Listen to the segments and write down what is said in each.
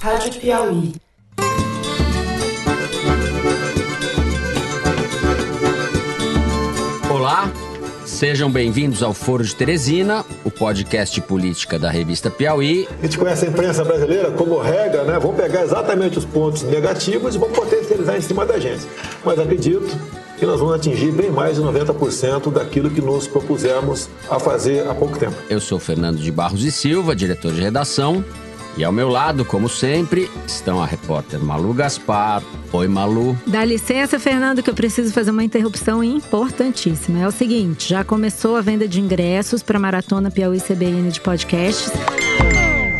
Rádio Piauí. Olá, sejam bem-vindos ao Foro de Teresina, o podcast política da revista Piauí. A gente conhece a imprensa brasileira como regra, né? Vão pegar exatamente os pontos negativos e vão potencializar em cima da gente. Mas acredito que nós vamos atingir bem mais de 90% daquilo que nos propusemos a fazer há pouco tempo. Eu sou Fernando de Barros e Silva, diretor de redação. E ao meu lado, como sempre, estão a repórter Malu Gaspar. Oi, Malu. Dá licença, Fernando, que eu preciso fazer uma interrupção importantíssima. É o seguinte: já começou a venda de ingressos para a Maratona Piauí CBN de podcasts.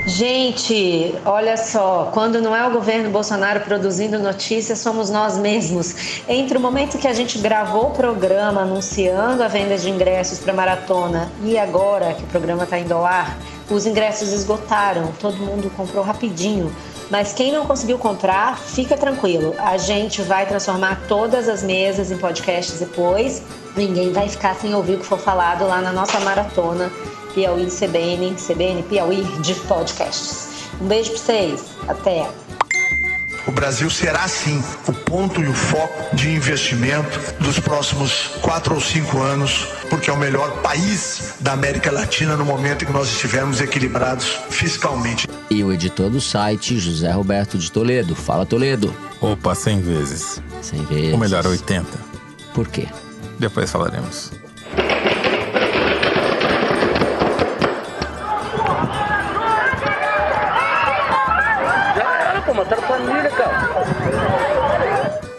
Gente, olha só, quando não é o governo Bolsonaro produzindo notícias, somos nós mesmos. Entre o momento que a gente gravou o programa anunciando a venda de ingressos para a maratona e agora que o programa está indo ao ar, os ingressos esgotaram, todo mundo comprou rapidinho. Mas quem não conseguiu comprar, fica tranquilo. A gente vai transformar todas as mesas em podcasts depois. Ninguém vai ficar sem ouvir o que for falado lá na nossa maratona Piauí CBN, CBN Piauí de podcasts. Um beijo para vocês. Até. O Brasil será sim o ponto e o foco de investimento dos próximos quatro ou cinco anos, porque é o melhor país da América Latina no momento em que nós estivermos equilibrados fiscalmente. E o editor do site, José Roberto de Toledo. Fala, Toledo. Opa, 100 vezes. 100 vezes. Ou melhor, 80. Por quê? Depois falaremos.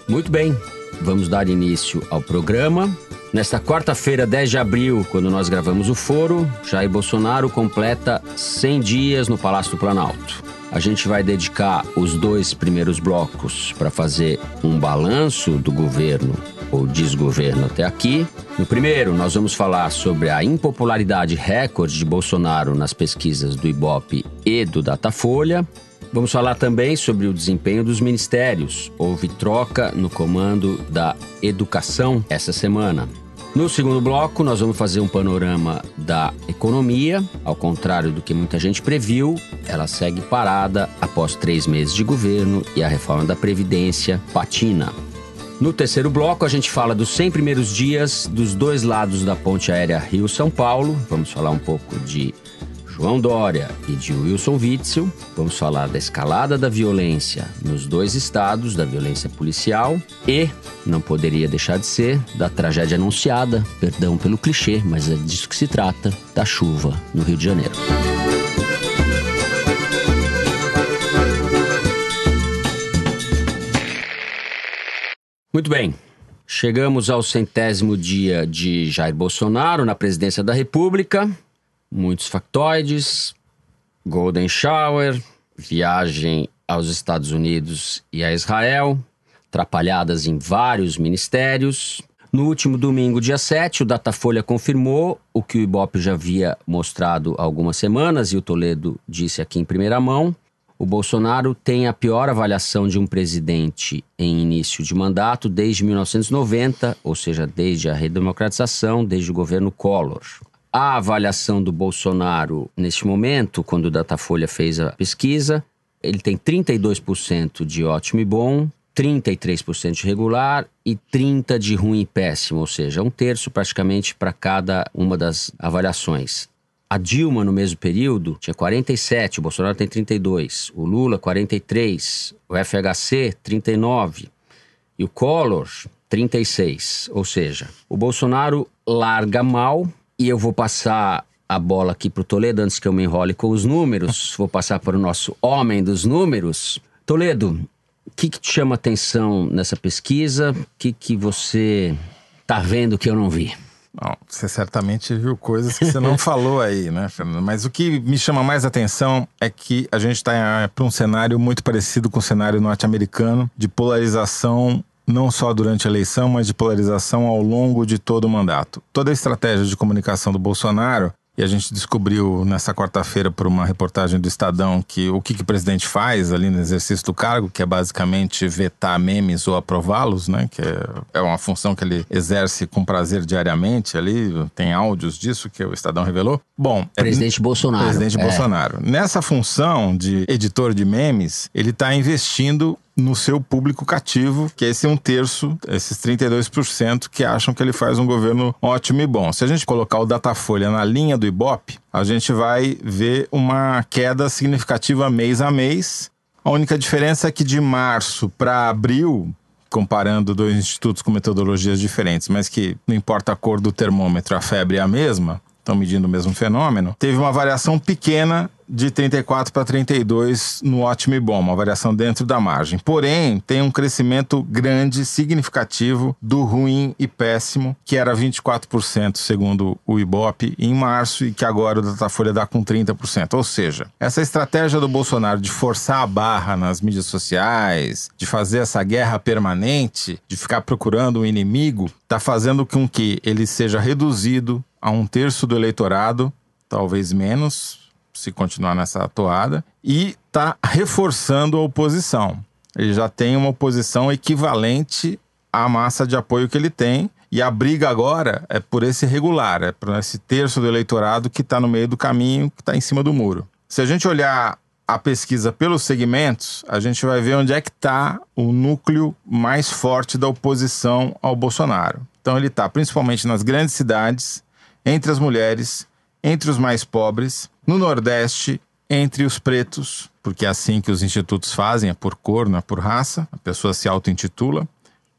Muito bem, vamos dar início ao programa. Nesta quarta-feira, 10 de abril, quando nós gravamos o foro, Jair Bolsonaro completa 100 dias no Palácio do Planalto. A gente vai dedicar os dois primeiros blocos para fazer um balanço do governo ou desgoverno até aqui. No primeiro, nós vamos falar sobre a impopularidade recorde de Bolsonaro nas pesquisas do Ibope e do Datafolha. Vamos falar também sobre o desempenho dos ministérios. Houve troca no comando da educação essa semana. No segundo bloco, nós vamos fazer um panorama da economia. Ao contrário do que muita gente previu, ela segue parada após três meses de governo e a reforma da Previdência patina. No terceiro bloco, a gente fala dos 100 primeiros dias dos dois lados da ponte aérea Rio-São Paulo. Vamos falar um pouco de João Dória e de Wilson Witzel. Vamos falar da escalada da violência nos dois estados, da violência policial e, não poderia deixar de ser, da tragédia anunciada, perdão pelo clichê, mas é disso que se trata, da chuva no Rio de Janeiro. Muito bem. Chegamos ao centésimo dia de Jair Bolsonaro na presidência da República. Muitos factoides, Golden Shower, viagem aos Estados Unidos e a Israel, atrapalhadas em vários ministérios. No último domingo, dia 7, o Datafolha confirmou o que o Ibope já havia mostrado há algumas semanas e o Toledo disse aqui em primeira mão. O Bolsonaro tem a pior avaliação de um presidente em início de mandato desde 1990, ou seja, desde a redemocratização, desde o governo Collor. A avaliação do Bolsonaro neste momento, quando o Datafolha fez a pesquisa, ele tem 32% de ótimo e bom, 33% de regular e 30% de ruim e péssimo, ou seja, um terço praticamente para cada uma das avaliações. A Dilma, no mesmo período, tinha 47, o Bolsonaro tem 32, o Lula, 43, o FHC, 39 e o Collor, 36. Ou seja, o Bolsonaro larga mal e eu vou passar a bola aqui para o Toledo antes que eu me enrole com os números. Vou passar para o nosso homem dos números. Toledo, o que, que te chama atenção nessa pesquisa? O que, que você está vendo que eu não vi? Bom, você certamente viu coisas que você não falou aí, né, Fernando? Mas o que me chama mais atenção é que a gente está para um cenário muito parecido com o cenário norte-americano, de polarização não só durante a eleição, mas de polarização ao longo de todo o mandato. Toda a estratégia de comunicação do Bolsonaro E a gente descobriu nessa quarta-feira por uma reportagem do Estadão que o que, que o presidente faz ali no exercício do cargo, que é basicamente vetar memes ou aprová-los, né? Que é, é uma função que ele exerce com prazer diariamente ali. Tem áudios disso que o Estadão revelou. Bom, é presidente é, Bolsonaro. Presidente é. Bolsonaro. Nessa função de editor de memes, ele está investindo no seu público cativo, que é esse um terço, esses 32% que acham que ele faz um governo ótimo e bom. Se a gente colocar o Datafolha na linha do Ibope, a gente vai ver uma queda significativa mês a mês. A única diferença é que de março para abril, comparando dois institutos com metodologias diferentes, mas que não importa a cor do termômetro, a febre é a mesma, estão medindo o mesmo fenômeno, teve uma variação pequena de 34 para 32 no ótimo e bom, uma variação dentro da margem. Porém, tem um crescimento grande, significativo do ruim e péssimo, que era 24% segundo o Ibope em março e que agora o Datafolha dá com 30%. Ou seja, essa estratégia do Bolsonaro de forçar a barra nas mídias sociais, de fazer essa guerra permanente, de ficar procurando um inimigo, está fazendo com que ele seja reduzido a um terço do eleitorado, talvez menos, se continuar nessa toada, e está reforçando a oposição. Ele já tem uma oposição equivalente à massa de apoio que ele tem, e a briga agora é por esse regular, é por esse terço do eleitorado que está no meio do caminho, que está em cima do muro. Se a gente olhar a pesquisa pelos segmentos, a gente vai ver onde é que está o núcleo mais forte da oposição ao Bolsonaro. Então ele está principalmente nas grandes cidades, entre as mulheres, entre os mais pobres, no Nordeste, entre os pretos, porque é assim que os institutos fazem, é por cor, não é por raça, a pessoa se auto-intitula,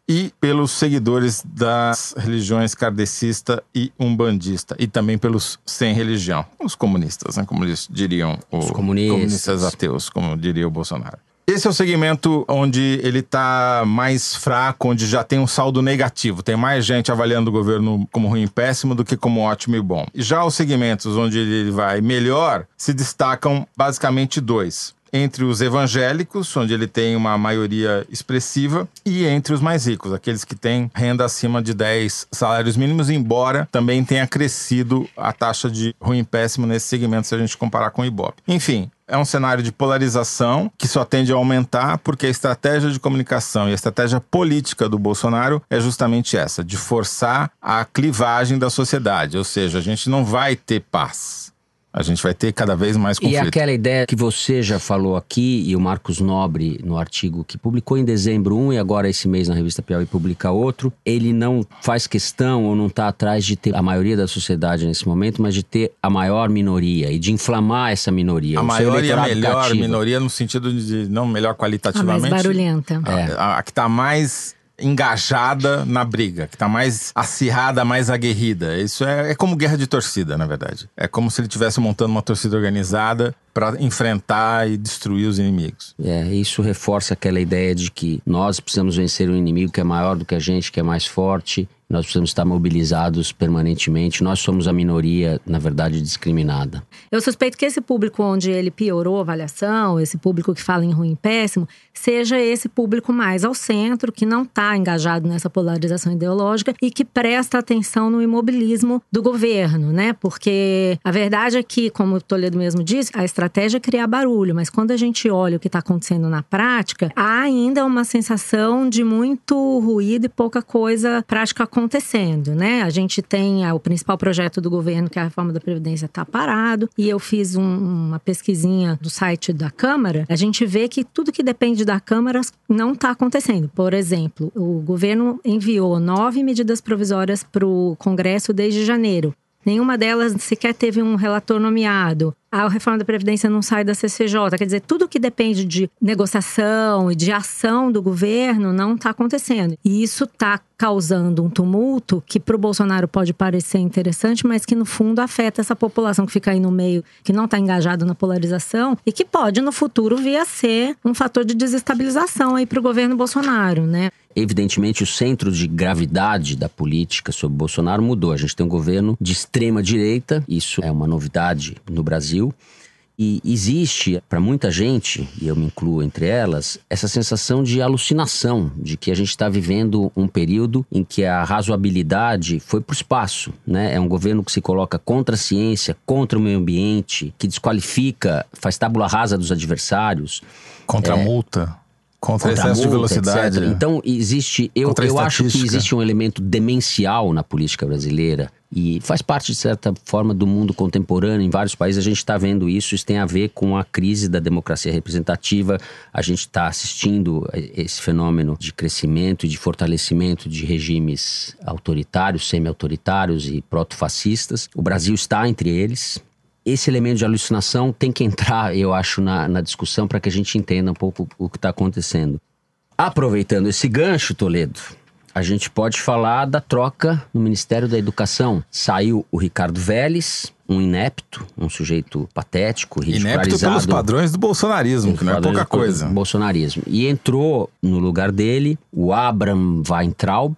e pelos seguidores das religiões kardecista e umbandista, e também pelos sem religião, os comunistas, né, como eles diriam, os comunistas. comunistas ateus, como diria o Bolsonaro. Esse é o segmento onde ele está mais fraco, onde já tem um saldo negativo. Tem mais gente avaliando o governo como ruim e péssimo do que como ótimo e bom. Já os segmentos onde ele vai melhor se destacam basicamente dois entre os evangélicos, onde ele tem uma maioria expressiva, e entre os mais ricos, aqueles que têm renda acima de 10 salários mínimos, embora também tenha crescido a taxa de ruim péssimo nesse segmento se a gente comparar com o Ibope. Enfim, é um cenário de polarização que só tende a aumentar porque a estratégia de comunicação e a estratégia política do Bolsonaro é justamente essa, de forçar a clivagem da sociedade, ou seja, a gente não vai ter paz a gente vai ter cada vez mais conflito. E aquela ideia que você já falou aqui, e o Marcos Nobre, no artigo que publicou em dezembro um e agora esse mês na revista Piauí publica outro, ele não faz questão ou não está atrás de ter a maioria da sociedade nesse momento, mas de ter a maior minoria e de inflamar essa minoria. A maior e a melhor cativo. minoria no sentido de não melhor qualitativamente. A mais barulhenta. É. A, a que está mais engajada na briga, que tá mais acirrada, mais aguerrida. Isso é, é como guerra de torcida, na verdade. É como se ele estivesse montando uma torcida organizada para enfrentar e destruir os inimigos. É, isso reforça aquela ideia de que nós precisamos vencer um inimigo que é maior do que a gente, que é mais forte, nós precisamos estar mobilizados permanentemente. Nós somos a minoria, na verdade, discriminada. Eu suspeito que esse público onde ele piorou a avaliação, esse público que fala em ruim e péssimo, seja esse público mais ao centro, que não está engajado nessa polarização ideológica e que presta atenção no imobilismo do governo, né? Porque a verdade é que, como o Toledo mesmo disse, a estratégia é criar barulho, mas quando a gente olha o que está acontecendo na prática, há ainda uma sensação de muito ruído e pouca coisa prática acontecendo, né? A gente tem o principal projeto do governo, que é a reforma da Previdência, está parado. E eu fiz um, uma pesquisinha do site da Câmara. A gente vê que tudo que depende da Câmara não está acontecendo. Por exemplo, o governo enviou nove medidas provisórias para o Congresso desde janeiro. Nenhuma delas sequer teve um relator nomeado a reforma da Previdência não sai da CCJ. Quer dizer, tudo que depende de negociação e de ação do governo não está acontecendo. E isso está causando um tumulto que para o Bolsonaro pode parecer interessante, mas que no fundo afeta essa população que fica aí no meio, que não está engajada na polarização e que pode no futuro vir a ser um fator de desestabilização aí para o governo Bolsonaro, né? Evidentemente, o centro de gravidade da política sobre Bolsonaro mudou. A gente tem um governo de extrema direita, isso é uma novidade no Brasil. E existe, para muita gente, e eu me incluo entre elas, essa sensação de alucinação, de que a gente está vivendo um período em que a razoabilidade foi para o espaço. Né? É um governo que se coloca contra a ciência, contra o meio ambiente, que desqualifica, faz tábula rasa dos adversários. Contra É. a multa. Contra, excesso de multa, velocidade. etc. Então, existe. Eu, eu acho que existe um elemento demencial na política brasileira e faz parte, de certa forma, do mundo contemporâneo. Em vários países a gente está vendo isso. Isso tem a ver com a crise da democracia representativa. A gente está assistindo esse fenômeno de crescimento e de fortalecimento de regimes autoritários, semi-autoritários e proto-fascistas. O Brasil está entre eles esse elemento de alucinação tem que entrar, eu acho, na, na discussão para que a gente entenda um pouco o que está acontecendo. Aproveitando esse gancho, Toledo, a gente pode falar da troca no Ministério da Educação. Saiu o Ricardo Vélez, um inepto, um sujeito patético, Inepto ridicularizado. pelos padrões do bolsonarismo, que não é pouca coisa. Bolsonarismo. E entrou no lugar dele o Abraham Weintraub,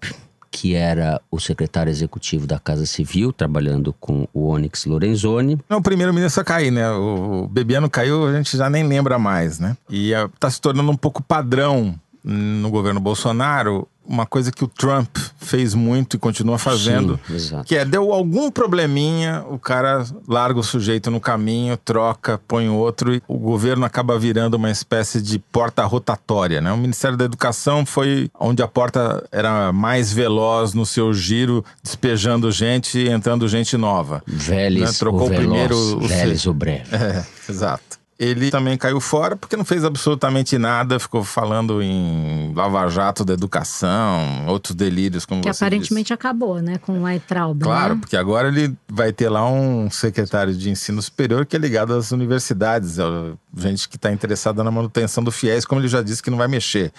que era o secretário executivo da Casa Civil, trabalhando com o Onyx Lorenzoni. Não, o primeiro-ministro a cair, né? O Bebiano caiu, a gente já nem lembra mais, né? E ah, tá se tornando um pouco padrão no governo Bolsonaro, uma coisa que o Trump fez muito e continua fazendo, Sim, que é deu algum probleminha, o cara larga o sujeito no caminho, troca, põe outro e o governo acaba virando uma espécie de porta rotatória, né? O Ministério da Educação foi onde a porta era mais veloz no seu giro, despejando gente e entrando gente nova. Vélez, Né? Trocou o o veloz, primeiro, o Vélez, o breve. É, exato. Ele também caiu fora porque não fez absolutamente nada, ficou falando em lava-jato da educação, outros delírios, como Que você aparentemente acabou, né? Com o Weintraub. disse. Claro, né? porque agora ele vai ter lá um secretário de ensino superior que é ligado às universidades, gente que está interessada na manutenção do FIES, como ele já disse que não vai mexer,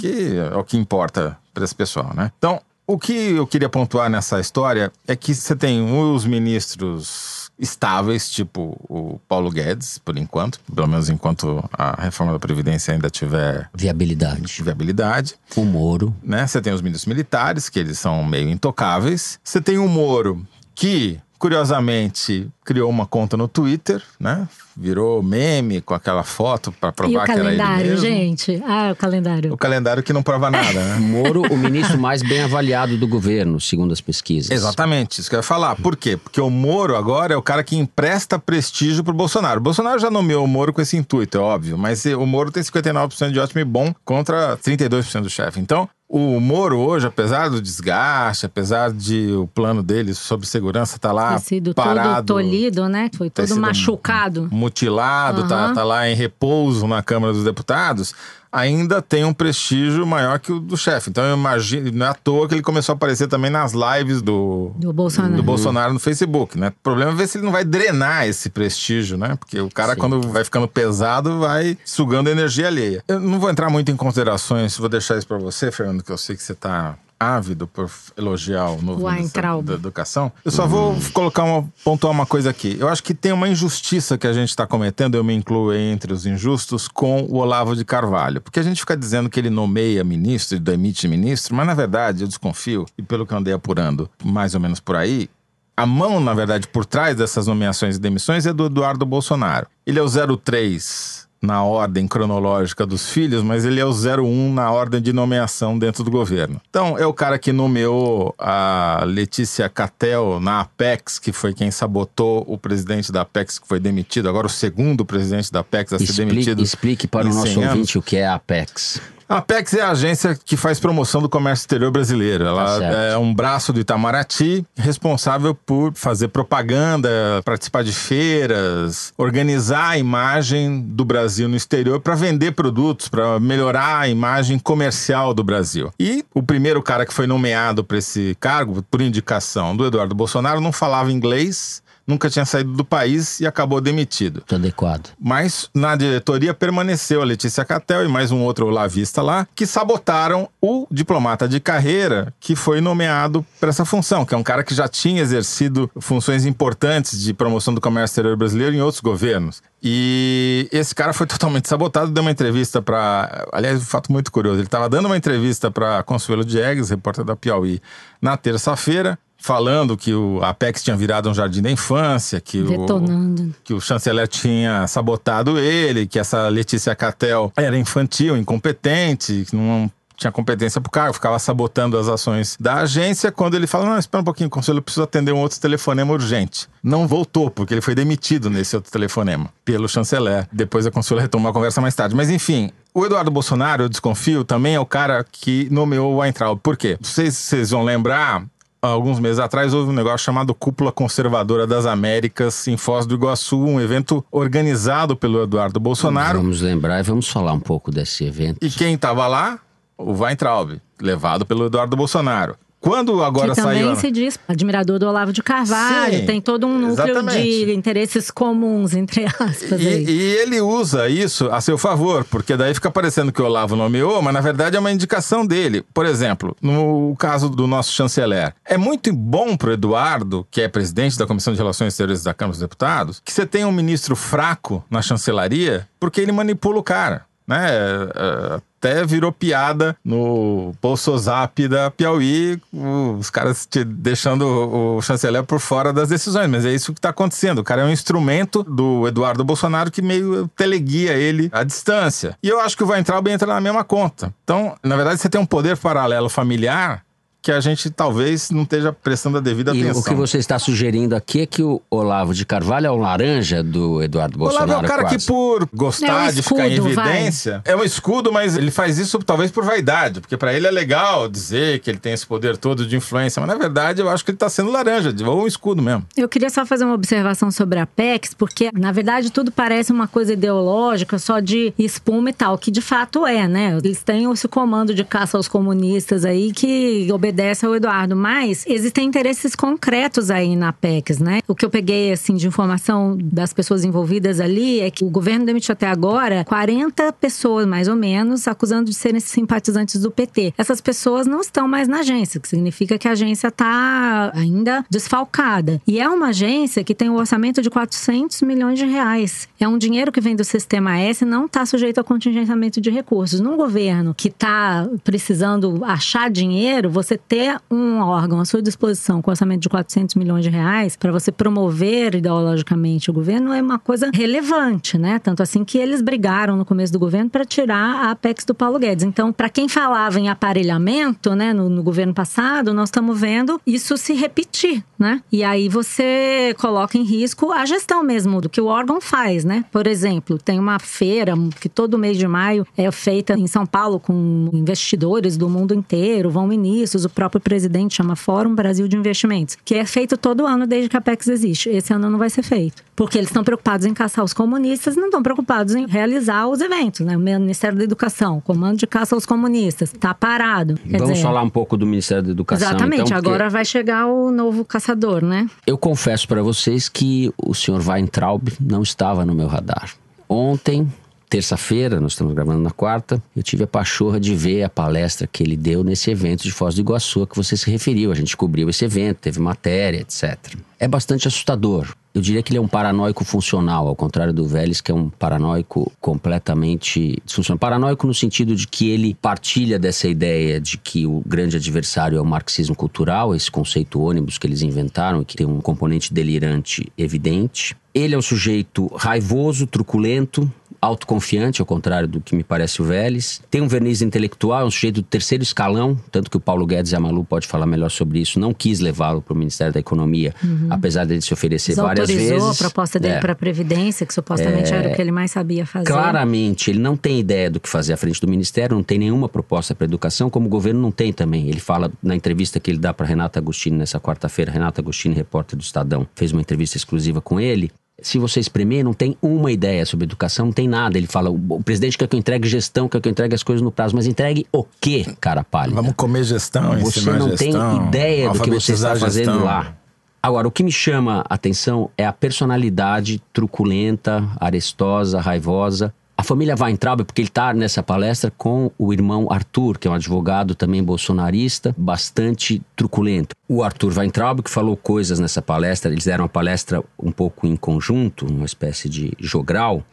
que é o que importa para esse pessoal, né? Então, o que eu queria pontuar nessa história é que você tem os ministros estáveis, tipo o Paulo Guedes, por enquanto, pelo menos enquanto a reforma da Previdência ainda tiver Viabilidade. viabilidade, O Moro. né? Você tem os ministros militares, que eles são meio intocáveis. Você tem o Moro, que, curiosamente, criou uma conta no Twitter, né? Virou meme com aquela foto para provar o que era ele calendário, mesmo. gente? Ah, o calendário. O calendário que não prova nada, né? Moro, o ministro mais bem avaliado do governo, segundo as pesquisas. Exatamente, isso que eu ia falar. Por quê? Porque o Moro agora é o cara que empresta prestígio pro Bolsonaro. O Bolsonaro já nomeou o Moro com esse intuito, é óbvio, mas o Moro tem 59% de ótimo e bom contra 32% do chefe. Então, o Moro hoje, apesar do desgaste, apesar de o plano dele sobre segurança tá lá Ter sido parado, todo tolhido, né? Foi todo machucado. mutilado, tá, Aham. tá lá em repouso na Câmara dos Deputados, ainda tem um prestígio maior que o do chefe. Então eu imagino, não é à toa que ele começou a aparecer também nas lives do, Do Bolsonaro. do Bolsonaro no Facebook, né? O problema é ver se ele não vai drenar esse prestígio, né? Porque o cara, Sim. quando vai ficando pesado, vai sugando energia alheia. Eu não vou entrar muito em considerações, vou deixar isso pra você, Fernando, que eu sei que você tá ávido por elogiar o novo ministro da Educação. Eu só vou colocar uma, pontuar uma coisa aqui. Eu acho que tem uma injustiça que a gente está cometendo, eu me incluo entre os injustos, com o Olavo de Carvalho. Porque a gente fica dizendo que ele nomeia ministro e demite ministro, mas na verdade eu desconfio, e pelo que eu andei apurando mais ou menos por aí, a mão, na verdade, por trás dessas nomeações e demissões é do Eduardo Bolsonaro. Ele é o 03 na ordem cronológica dos filhos, mas ele é o 01 na ordem de nomeação dentro do governo. Então, é o cara que nomeou a Letícia Catel na Apex, que foi quem sabotou o presidente da Apex, que foi demitido, agora o segundo presidente da Apex a ser Explique, demitido. explique para o nosso 100 anos. ouvinte o que é a Apex. A Apex é a agência que faz promoção do comércio exterior brasileiro. Ela Tá é um braço do Itamaraty responsável por fazer propaganda, participar de feiras, organizar a imagem do Brasil no exterior para vender produtos, para melhorar a imagem comercial do Brasil. E o primeiro cara que foi nomeado para esse cargo, por indicação do Eduardo Bolsonaro, não falava inglês, nunca tinha saído do país e acabou demitido. Adequado. Mas na diretoria permaneceu a Letícia Catel e mais um outro lavista lá, que sabotaram o diplomata de carreira que foi nomeado para essa função, que é um cara que já tinha exercido funções importantes de promoção do comércio exterior brasileiro em outros governos. E esse cara foi totalmente sabotado, deu uma entrevista para, aliás, um fato muito curioso, ele estava dando uma entrevista para Consuelo Diegues, repórter da Piauí, na terça-feira, falando que o Apex tinha virado um jardim da infância, que Detonando. o que o chanceler tinha sabotado ele, que essa Letícia Catel era infantil, incompetente, que não tinha competência pro cargo, ficava sabotando as ações da agência. Quando ele fala, não, espera um pouquinho, conselho, eu preciso atender um outro telefonema urgente. Não voltou, porque ele foi demitido nesse outro telefonema pelo chanceler. Depois a conselho retomou a conversa mais tarde. Mas enfim, o Eduardo Bolsonaro, eu desconfio, também é o cara que nomeou o Weintraub. Por quê? Não sei se vocês vão lembrar, alguns meses atrás houve um negócio chamado Cúpula Conservadora das Américas em Foz do Iguaçu, um evento organizado pelo Eduardo Bolsonaro. Vamos lembrar e vamos falar um pouco desse evento. E quem estava lá? O Weintraub, levado pelo Eduardo Bolsonaro. Quando agora que também saiu. se diz admirador do Olavo de Carvalho, Sim, tem todo um núcleo exatamente. de interesses comuns, entre aspas. E, e ele usa isso a seu favor, porque daí fica parecendo que o Olavo nomeou, mas na verdade é uma indicação dele. Por exemplo, no caso do nosso chanceler, é muito bom pro Eduardo, que é presidente da Comissão de Relações Exteriores da Câmara dos Deputados, que você tenha um ministro fraco na chancelaria, porque ele manipula o cara. Né? É, Até virou piada no Bolsozap da Piauí, os caras te deixando o chanceler por fora das decisões, mas é isso que está acontecendo. O cara é um instrumento do Eduardo Bolsonaro que meio teleguia ele à distância. E eu acho que o Weintraub entra na mesma conta. Então, na verdade, você tem um poder paralelo familiar que a gente talvez não esteja prestando a devida E atenção. o que você está sugerindo aqui é que o Olavo de Carvalho é o laranja do Eduardo O Olavo Bolsonaro. é um cara quase. que, por gostar É um de ficar em escudo, vai. evidência, é um escudo, mas ele faz isso talvez por vaidade, porque pra ele é legal dizer que ele tem esse poder todo de influência, mas na verdade eu acho que ele tá sendo laranja, ou um escudo mesmo. Eu queria só fazer uma observação sobre a PEX, porque, na verdade, tudo parece uma coisa ideológica, só de espuma e tal, que de fato é, né? Eles têm esse comando de caça aos comunistas aí que obedece ao Eduardo, mas existem interesses concretos aí na PEX, né? O que eu peguei, assim, de informação das pessoas envolvidas ali é que o governo demitiu até agora 40 pessoas, mais ou menos, acusando de serem simpatizantes do PT. Essas pessoas não estão mais na agência, o que significa que a agência está ainda desfalcada. E é uma agência que tem um orçamento de 400 milhões de reais. É um dinheiro que vem do Sistema S e não está sujeito a contingenciamento de recursos. Num governo que está precisando achar dinheiro, você ter um órgão à sua disposição com orçamento de 400 milhões de reais para você promover ideologicamente o governo é uma coisa relevante, né? Tanto assim que eles brigaram no começo do governo para tirar a Apex do Paulo Guedes. Então, para quem falava em aparelhamento, né, no, no governo passado, nós estamos vendo isso se repetir, né? E aí você coloca em risco a gestão mesmo do que o órgão faz, né? Por exemplo, tem uma feira que todo mês de maio é feita em São Paulo com investidores do mundo inteiro, vão ministros, o próprio presidente chama Fórum Brasil de Investimentos, que é feito todo ano desde que a Apex existe. Esse ano não vai ser feito. Porque eles estão preocupados em caçar os comunistas, não estão preocupados em realizar os eventos, né? O Ministério da Educação, comando de caça aos comunistas, tá parado. Quer Vamos dizer, falar um pouco do Ministério da Educação. Exatamente, então, porque agora vai chegar o novo caçador, né? Eu confesso para vocês que o senhor Weintraub não estava no meu radar. Ontem, terça-feira, nós estamos gravando na quarta, eu tive a pachorra de ver a palestra que ele deu nesse evento de Foz do Iguaçu a que você se referiu. A gente cobriu esse evento, teve matéria, etc. É bastante assustador. Eu diria que ele é um paranoico funcional, ao contrário do Vélez, que é um paranoico completamente disfuncional. Paranoico no sentido de que ele partilha dessa ideia de que o grande adversário é o marxismo cultural, esse conceito ônibus que eles inventaram que tem um componente delirante evidente. Ele é um sujeito raivoso, truculento, autoconfiante, ao contrário do que me parece o Vélez. Tem um verniz intelectual, é um sujeito do terceiro escalão, tanto que o Paulo Guedes e a Malu pode falar melhor sobre isso, não quis levá-lo para o Ministério da Economia, apesar dele se oferecer várias vezes. a proposta dele É. para a Previdência, que supostamente era o que ele mais sabia fazer. Claramente, ele não tem ideia do que fazer à frente do Ministério, não tem nenhuma proposta para educação, como o governo não tem também. Ele fala na entrevista que ele dá para Renata Agostini nessa quarta-feira, Renata Agostini, repórter do Estadão, fez uma entrevista exclusiva com ele. Se você espremer, não tem uma ideia sobre educação, não tem nada. Ele fala, o presidente quer que eu entregue gestão, quer que eu entregue as coisas no prazo, mas entregue o quê, cara pálida? Vamos comer gestão, Você não gestão, tem ideia do que você está fazendo gestão. lá. Agora, o que me chama a atenção é a personalidade truculenta, arestosa, raivosa. A família Weintraub, porque ele está nessa palestra com o irmão Arthur, que é um advogado também bolsonarista, bastante truculento. O Arthur Weintraub, que falou coisas nessa palestra, eles deram uma palestra um pouco em conjunto, uma espécie de jogral.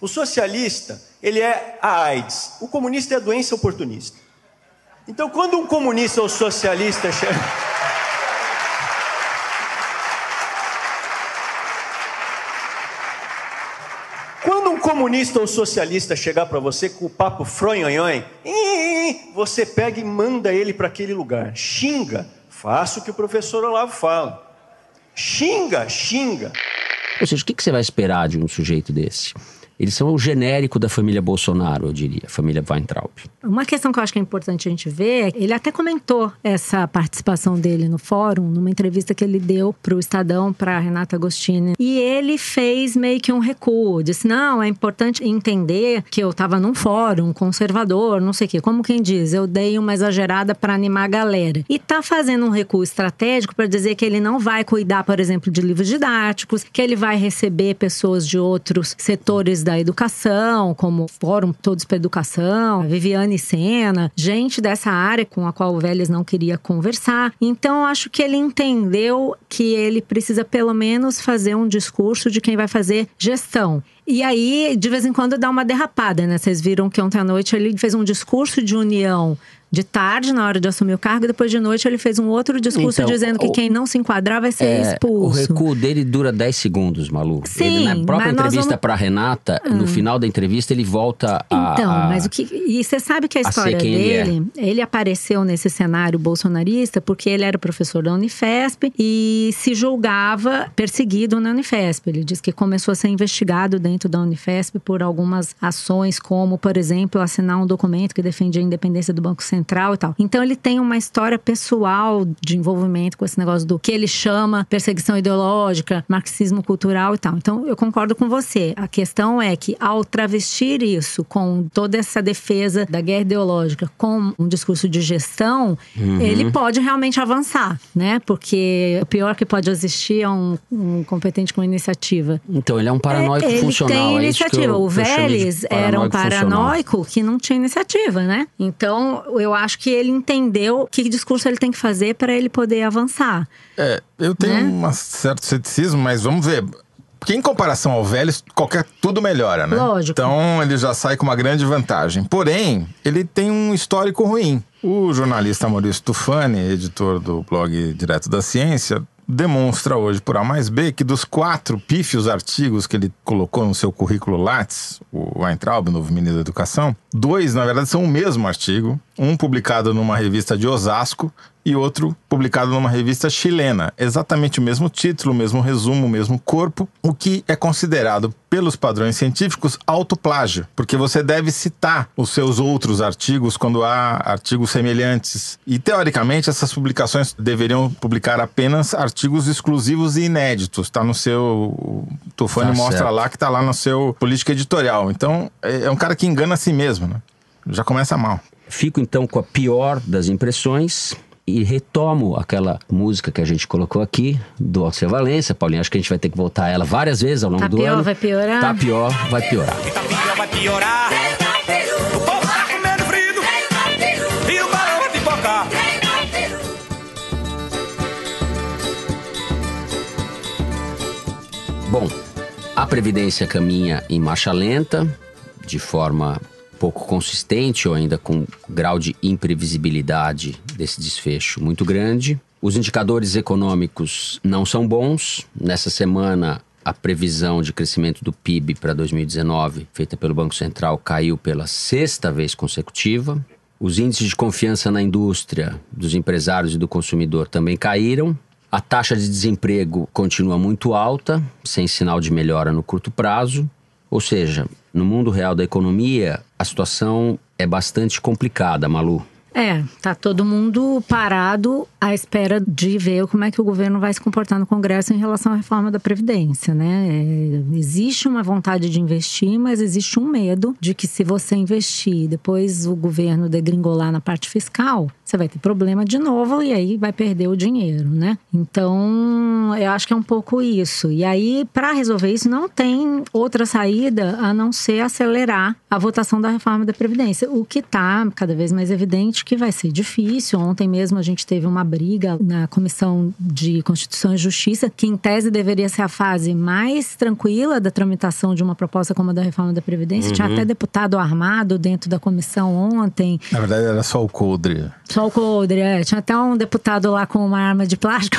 O socialista, ele é a AIDS. O comunista é a doença oportunista. Então, quando um comunista ou socialista chega... comunista ou socialista chegar para você com o papo fronhonhon, você pega e manda ele para aquele lugar. Xinga. Faça o que o professor Olavo fala. Xinga, xinga. Ou seja, o que você vai esperar de um sujeito desse? Eles são o genérico da família Bolsonaro, eu diria, família Weintraub. Uma questão que eu acho que é importante a gente ver, ele até comentou essa participação dele no fórum, numa entrevista que ele deu para o Estadão, para Renata Agostini. E ele fez meio que um recuo, disse: não, é importante entender que eu estava num fórum conservador, não sei o quê. Como quem diz, eu dei uma exagerada para animar a galera. E tá fazendo um recuo estratégico para dizer que ele não vai cuidar, por exemplo, de livros didáticos, que ele vai receber pessoas de outros setores da educação, como Fórum Todos para Educação, Viviane Sena, gente dessa área com a qual o Vélez não queria conversar. Então, acho que ele entendeu que ele precisa pelo menos fazer um discurso de quem vai fazer gestão. E aí, de vez em quando, dá uma derrapada, né? Vocês viram que ontem à noite ele fez um discurso de união de tarde, na hora de assumir o cargo, e depois de noite ele fez um outro discurso então, dizendo que o, quem não se enquadrar vai ser é, expulso. O recuo dele dura 10 segundos, Malu. Sim, ele, na própria entrevista vamos... para Renata, no ah. final da entrevista, ele volta a. Então, mas o que. E você sabe que a história dele. Ele, é. ele, apareceu nesse cenário bolsonarista porque ele era professor da Unifesp e se julgava perseguido na Unifesp. Ele diz que começou a ser investigado dentro da Unifesp por algumas ações, como, por exemplo, assinar um documento que defendia a independência do Banco Central central e tal. Então ele tem uma história pessoal de envolvimento com esse negócio do que ele chama perseguição ideológica, marxismo cultural e tal. Então eu concordo com você. A questão é que ao travestir isso com toda essa defesa da guerra ideológica com um discurso de gestão, uhum. ele pode realmente avançar, né? Porque o pior que pode existir é um, um competente com iniciativa. Então ele é um paranoico é, ele funcional. Ele tem iniciativa. É eu, o Vélez era um paranoico funcional. que não tinha iniciativa, né? Então eu eu acho que ele entendeu que discurso ele tem que fazer para ele poder avançar. É, eu tenho né? um certo ceticismo, mas vamos ver. Porque em comparação ao velho, qualquer tudo melhora, né? Lógico. Então ele já sai com uma grande vantagem. Porém, ele tem um histórico ruim. O jornalista Maurício Tufani, editor do blog Direto da Ciência, demonstra hoje por A mais B que dos quatro pífios artigos que ele colocou no seu currículo Lattes, o Weintraub, novo ministro da Educação, dois, na verdade, são o mesmo artigo, um publicado numa revista de Osasco e outro publicado numa revista chilena. Exatamente o mesmo título, o mesmo resumo, o mesmo corpo, o que é considerado pelos padrões científicos autoplágio, porque você deve citar os seus outros artigos quando há artigos semelhantes. E teoricamente essas publicações deveriam publicar apenas artigos exclusivos e inéditos. Está no seu o Tufani tá mostra certo. lá que está lá no seu política editorial. Então é, é um cara que engana a si mesmo, né? Já começa mal. Fico então com a pior das impressões e retomo aquela música que a gente colocou aqui, do Alceu Valença. Paulinho, acho que a gente vai ter que voltar a ela várias vezes ao longo tá do pior, ano. Vai piorar? Tá pior, vai piorar. Tá pior, vai piorar. O povo tá comendo frio e o balão vai pipocar. Bom, a Previdência caminha em marcha lenta, de forma pouco consistente ou ainda com grau de imprevisibilidade desse desfecho muito grande. Os indicadores econômicos não são bons. Nessa semana, a previsão de crescimento do PIB para 2019, feita pelo Banco Central, caiu pela sexta vez consecutiva. Os índices de confiança na indústria, dos empresários e do consumidor também caíram. A taxa de desemprego continua muito alta, sem sinal de melhora no curto prazo. Ou seja, no mundo real da economia, a situação é bastante complicada, Malu. É, tá todo mundo parado à espera de ver como é que o governo vai se comportar no Congresso em relação à reforma da Previdência, né? É, existe uma vontade de investir, mas existe um medo de que se você investir depois o governo degringolar na parte fiscal, você vai ter problema de novo e aí vai perder o dinheiro, né? Então, eu acho que é um pouco isso. E aí, para resolver isso, não tem outra saída a não ser acelerar a votação da reforma da Previdência, o que está cada vez mais evidente que vai ser difícil. Ontem mesmo a gente teve uma briga na Comissão de Constituição e Justiça, que em tese deveria ser a fase mais tranquila da tramitação de uma proposta como a da reforma da Previdência. Tinha até deputado armado dentro da comissão ontem. Na verdade, era só o coldre. Só o Coldre, é. Tinha até um deputado lá com uma arma de plástico.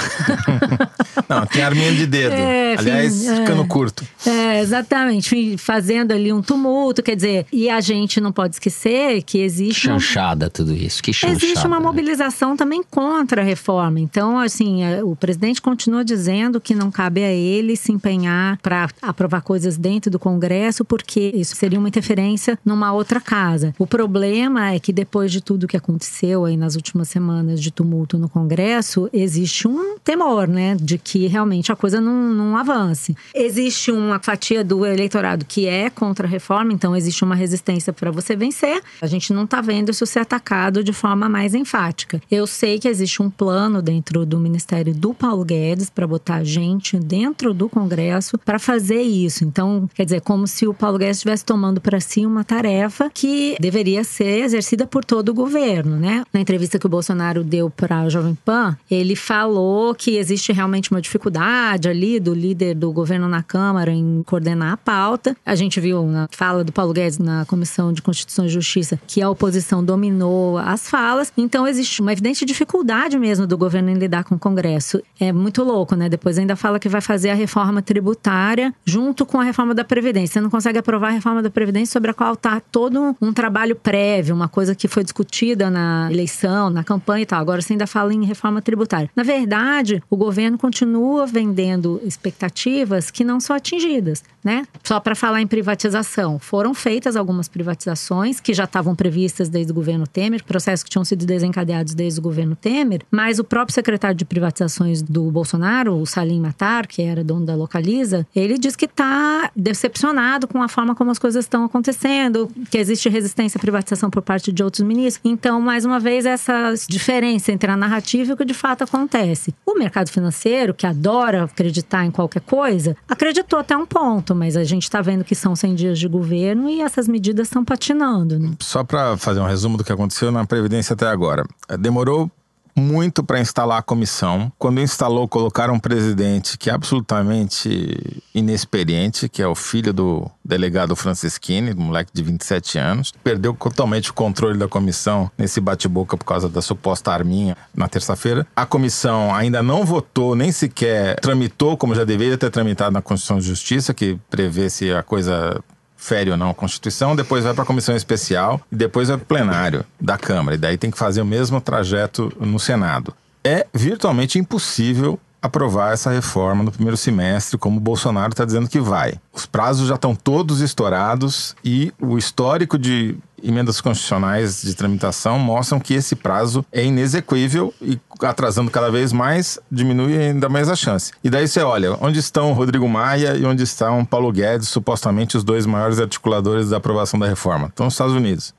Não, tem arminha de dedo. É, Aliás, enfim, é. ficando curto. É, exatamente. Fazendo ali um tumulto, quer dizer, e a gente não pode esquecer que existe Chanchada tudo isso. Que chanchada. Existe uma né? mobilização também contra a reforma. Então, assim, é, o presidente continua dizendo que não cabe a ele se empenhar para aprovar coisas dentro do Congresso, porque isso seria uma interferência numa outra casa. O problema é que depois de tudo que aconteceu aí nas últimas semanas de tumulto no Congresso, existe um temor, né, de que realmente a coisa não, não avance. Existe uma fatia do eleitorado que é contra a reforma, então existe uma resistência para você vencer. A gente não está vendo isso ser atacado de forma mais enfática. Eu sei que existe um plano dentro do Ministério do Paulo Guedes para botar gente dentro do Congresso para fazer isso. Então, quer dizer, como se o Paulo Guedes estivesse tomando para si uma tarefa que deveria ser exercida por todo o governo, né? Na entrevista que o Bolsonaro deu para a Jovem Pan, ele falou que existe realmente uma dificuldade ali do líder do governo na Câmara em coordenar a pauta. A gente viu na fala do Paulo Guedes na Comissão de Constituição e Justiça que a oposição dominou as falas. Então existe uma evidente dificuldade mesmo do governo em lidar com o Congresso. É muito louco, né? Depois ainda fala que vai fazer a reforma tributária junto com a reforma da Previdência. Você não consegue aprovar a reforma da Previdência sobre a qual está todo um trabalho prévio, uma coisa que foi discutida na eleição, na campanha e tal. Agora você ainda fala em reforma tributária. Na verdade, o governo continua vendendo expectativas que não são atingidas, né? Só para falar em privatização, foram feitas algumas privatizações que já estavam previstas desde o governo Temer, processos que tinham sido desencadeados desde o governo Temer, mas o próprio secretário de privatizações do Bolsonaro, o Salim Matar, que era dono da Localiza, ele diz que está decepcionado com a forma como as coisas estão acontecendo, que existe resistência à privatização por parte de outros ministros. Então, mais uma vez, essa diferença entre a narrativa e o que de fato acontece. O mercado financeiro, que adora acreditar em qualquer coisa, acreditou até um ponto, mas a gente está vendo que são 100 dias de governo e essas medidas estão patinando. Né? Só para fazer um resumo do que aconteceu na Previdência até agora. Eh, Demorou muito para instalar a comissão. Quando instalou, colocaram um presidente que é absolutamente inexperiente, que é o filho do delegado Francisquini, moleque de 27 anos. Perdeu totalmente o controle da comissão nesse bate-boca por causa da suposta arminha na terça-feira. A comissão ainda não votou, nem sequer tramitou, como já deveria ter tramitado na Constituição de Justiça, que prevê se a coisa fere ou não a Constituição, depois vai para a comissão especial e depois vai para o plenário da Câmara. E daí tem que fazer o mesmo trajeto no Senado. É virtualmente impossível aprovar essa reforma no primeiro semestre, como o Bolsonaro está dizendo que vai. Os prazos já estão todos estourados e o histórico de emendas constitucionais de tramitação mostram que esse prazo é inexequível e atrasando cada vez mais, diminui ainda mais a chance. E daí você olha, onde estão Rodrigo Maia e onde estão Paulo Guedes, supostamente os dois maiores articuladores da aprovação da reforma? Estão nos Estados Unidos,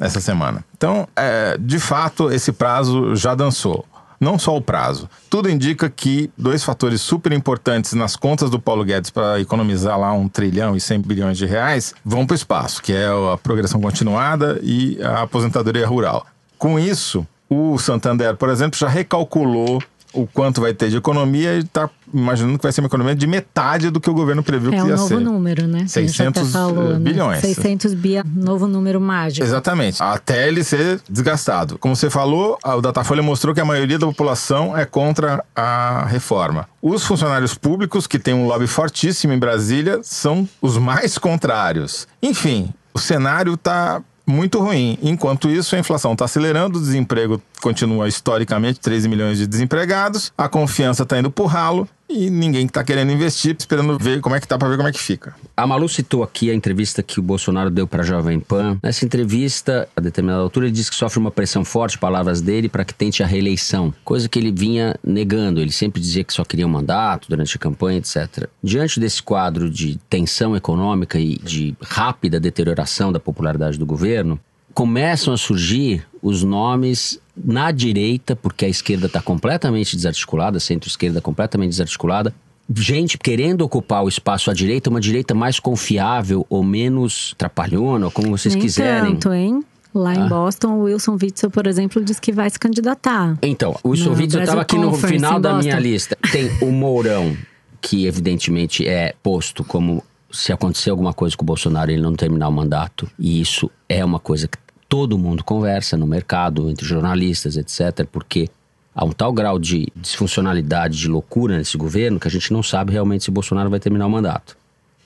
essa semana. Então, é, de fato, esse prazo já dançou. Não só o prazo. Tudo indica que dois fatores super importantes nas contas do Paulo Guedes para economizar lá um trilhão e 100 bilhões de reais vão para o espaço, que é a progressão continuada e a aposentadoria rural. Com isso, o Santander, por exemplo, já recalculou o quanto vai ter de economia e está imaginando que vai ser uma economia de metade do que o governo previu É que um ia novo ser. número, né? A gente 600 até falou, né? bilhões. 600 bi, é novo número mágico. Exatamente. Até ele ser desgastado. Como você falou, o Datafolha mostrou que a maioria da população é contra a reforma. Os funcionários públicos, que têm um lobby fortíssimo em Brasília, são os mais contrários. Enfim, o cenário está muito ruim. Enquanto isso, a inflação está acelerando, o desemprego continua historicamente 13 milhões de desempregados, a confiança está indo pro ralo e ninguém está querendo investir, esperando ver como é que tá para ver como é que fica. A Malu citou aqui a entrevista que o Bolsonaro deu para a Jovem Pan. Nessa entrevista, a determinada altura, ele disse que sofre uma pressão forte, palavras dele, para que tente a reeleição. Coisa que ele vinha negando. Ele sempre dizia que só queria um mandato durante a campanha, etc. Diante desse quadro de tensão econômica e de rápida deterioração da popularidade do governo, começam a surgir os nomes na direita, porque a esquerda está completamente desarticulada, centro-esquerda completamente desarticulada. Gente querendo ocupar o espaço à direita, uma direita mais confiável ou menos trapalhona, ou como vocês Nem quiserem. tanto, hein? Lá em Boston, o Wilson Witzel, por exemplo, diz que vai se candidatar. Então, o Wilson Witzel estava aqui no final da minha lista. Tem o Mourão, que evidentemente é posto como se acontecer alguma coisa com o Bolsonaro ele não terminar o mandato. E isso é uma coisa que todo mundo conversa no mercado, entre jornalistas, etc., porque há um tal grau de disfuncionalidade, de loucura nesse governo que a gente não sabe realmente se o Bolsonaro vai terminar o mandato.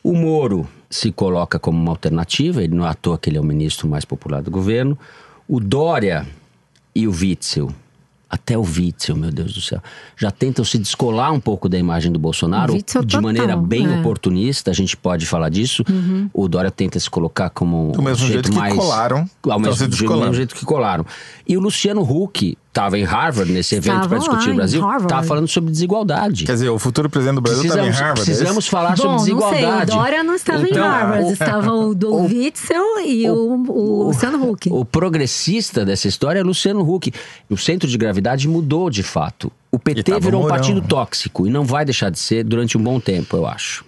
O Moro se coloca como uma alternativa, ele não é à toa que ele é o ministro mais popular do governo. O Dória e o Witzel, até o Witzel, meu Deus do céu, já tentam se descolar um pouco da imagem do Bolsonaro de total, maneira bem é. oportunista, a gente pode falar disso. O Dória tenta se colocar como Do mesmo um jeito que mais, colaram, Ao mesmo, se do mesmo jeito que colaram. E o Luciano Huck estava em Harvard nesse evento Estava para discutir lá o Brasil, estava falando sobre desigualdade. Quer dizer, o futuro presidente do Brasil estava em Harvard. é precisamos isso? falar Bom, sobre não sei, o desigualdade. Dória não estava Então, em Harvard, o- estava o do o- Witzel e o, o Luciano Huck. O progressista dessa história é Luciano Huck. O centro de gravidade mudou de fato. O PT virou um partido tóxico e não vai deixar de ser durante um bom tempo, eu acho.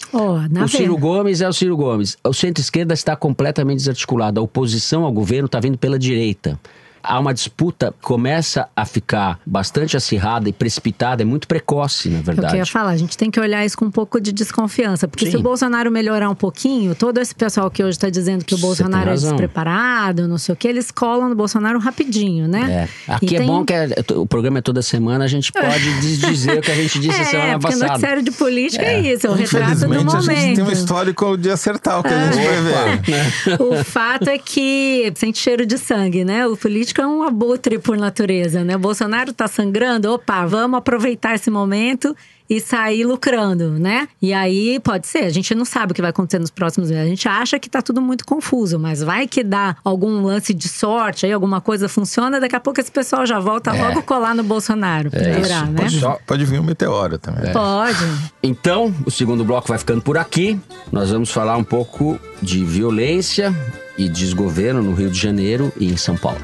Na o Ciro ver- Gomes é o Ciro Gomes. O centro-esquerda está completamente desarticulado. A oposição ao governo está vindo pela direita. Há uma disputa que começa a ficar bastante acirrada e precipitada, é muito precoce, na Eu verdade. queria falar, a gente tem que olhar isso com um pouco de desconfiança. Porque se Sim. o Bolsonaro melhorar um pouquinho, todo esse pessoal que hoje está dizendo que o Bolsonaro é despreparado, não sei o que, eles colam no Bolsonaro rapidinho, né? É. Aqui E é tem- bom que é- o programa é toda semana, a gente pode diz- dizer o que a gente disse é, semana porque passada. noticiário de política é, isso, é o retrato do Infelizmente, a gente tem um momento. histórico de acertar o que a gente vai ver. O fato é que sente cheiro de sangue, né? O político é um abutre por natureza, né? O Bolsonaro tá sangrando, opa, vamos aproveitar esse momento e sair lucrando, né? E aí pode ser, a gente não sabe o que vai acontecer nos próximos meses. A gente acha que tá tudo muito confuso, mas vai que dá algum lance de sorte aí, alguma coisa funciona, daqui a pouco esse pessoal já volta logo colar no Bolsonaro, pendurar, isso. né? Pode, Só- pode vir um meteoro também. Pode. Então, o segundo bloco vai ficando por aqui. Nós vamos falar um pouco de violência e desgoverno no Rio de Janeiro e em São Paulo.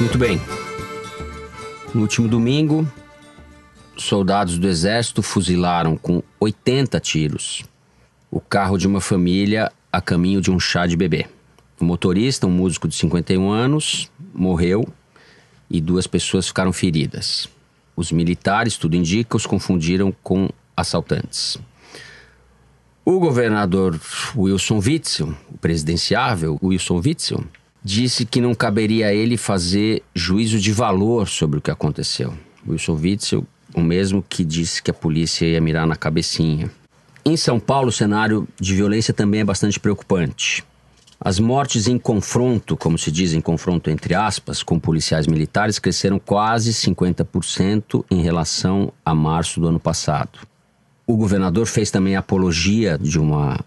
Muito bem. No último domingo, soldados do Exército fuzilaram com 80 tiros o carro de uma família a caminho de um chá de bebê. O motorista, um músico de 51 anos, morreu e duas pessoas ficaram feridas. Os militares, tudo indica, os confundiram com assaltantes. O governador Wilson Witzel, o presidenciável Wilson Witzel, disse que não caberia a ele fazer juízo de valor sobre o que aconteceu. Wilson Witzel, o mesmo que disse que a polícia ia mirar na cabecinha. Em São Paulo, o cenário de violência também é bastante preocupante. As mortes em confronto, como se diz em confronto entre aspas, com policiais militares, cresceram quase 50% em relação a março do ano passado. O governador fez também apologia de uma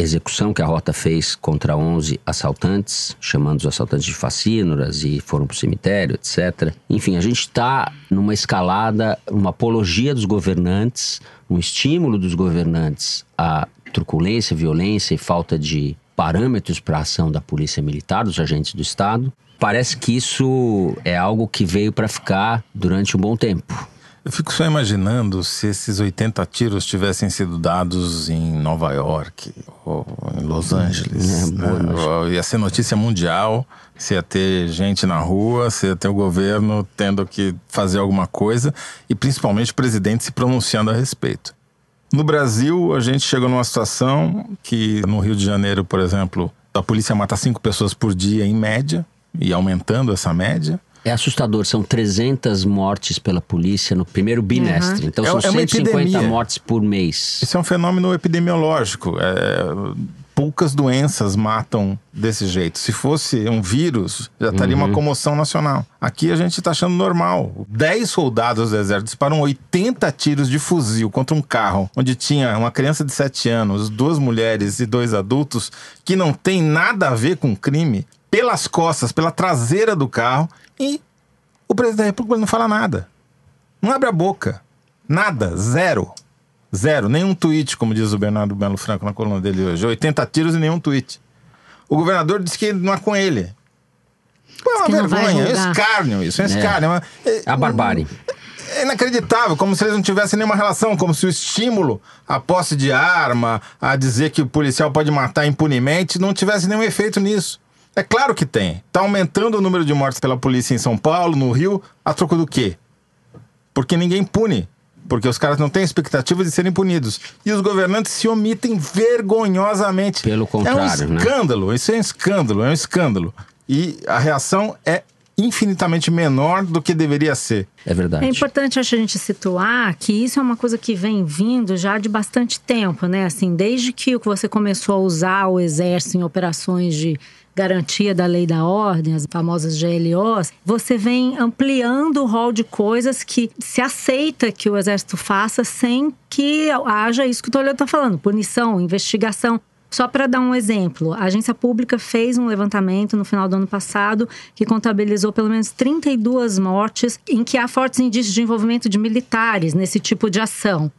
execução que a Rota fez contra 11 assaltantes, chamando os assaltantes de facínoras e foram para o cemitério, etc. Enfim, a gente está numa escalada, uma apologia dos governantes, um estímulo dos governantes à truculência, violência e falta de parâmetros para a ação da polícia militar, dos agentes do Estado. Parece que isso é algo que veio para ficar durante um bom tempo. Eu fico só imaginando se esses 80 tiros tivessem sido dados em Nova York ou em Los Angeles. É, né? Ia ser notícia mundial, se ia ter gente na rua, se ia ter o governo tendo que fazer alguma coisa e principalmente o presidente se pronunciando a respeito. No Brasil, a gente chegou numa situação que no Rio de Janeiro, por exemplo, a polícia mata cinco pessoas por dia em média e aumentando essa média. É assustador, são 300 mortes pela polícia no primeiro bimestre. Uhum. Então É- são é uma 150 epidemia. mortes por mês. Isso é um fenômeno epidemiológico. É, poucas doenças matam desse jeito. Se fosse um vírus, já estaria uma comoção nacional. Aqui a gente está achando normal. 10 soldados do exército disparam 80 tiros de fuzil contra um carro onde tinha uma criança de 7 anos, duas mulheres e dois adultos que não tem nada a ver com crime, pelas costas, pela traseira do carro e o presidente da República não fala nada. Não abre a boca. Nada. Zero. Zero. Nenhum tweet, como diz o Bernardo Belo Franco na coluna dele hoje. 80 tiros e nenhum tweet. O governador disse que não é com ele. Pô, é uma vergonha. É um escárnio isso. É um É. escárnio. É é- A barbárie. É inacreditável, como se eles não tivessem nenhuma relação, como se o estímulo à posse de arma, a dizer que o policial pode matar impunemente, não tivesse nenhum efeito nisso. É claro que tem. Está aumentando o número de mortes pela polícia em São Paulo, no Rio, a troco do quê? Porque ninguém pune. Porque os caras não têm expectativa de serem punidos. E os governantes se omitem vergonhosamente. Pelo contrário, É um né? escândalo, isso é um escândalo, é um escândalo. E a reação é infinitamente menor do que deveria ser. É verdade. É importante a gente situar que isso é uma coisa que vem vindo já de bastante tempo, né? Assim, desde que você começou a usar o exército em operações de garantia da lei da ordem, as famosas GLOs, você vem ampliando o rol de coisas que se aceita que o exército faça sem que haja isso que o Toledo está falando, punição, investigação. Só para dar um exemplo, a agência pública fez um levantamento no final do ano passado que contabilizou pelo menos 32 mortes em que há fortes indícios de envolvimento de militares nesse tipo de ação.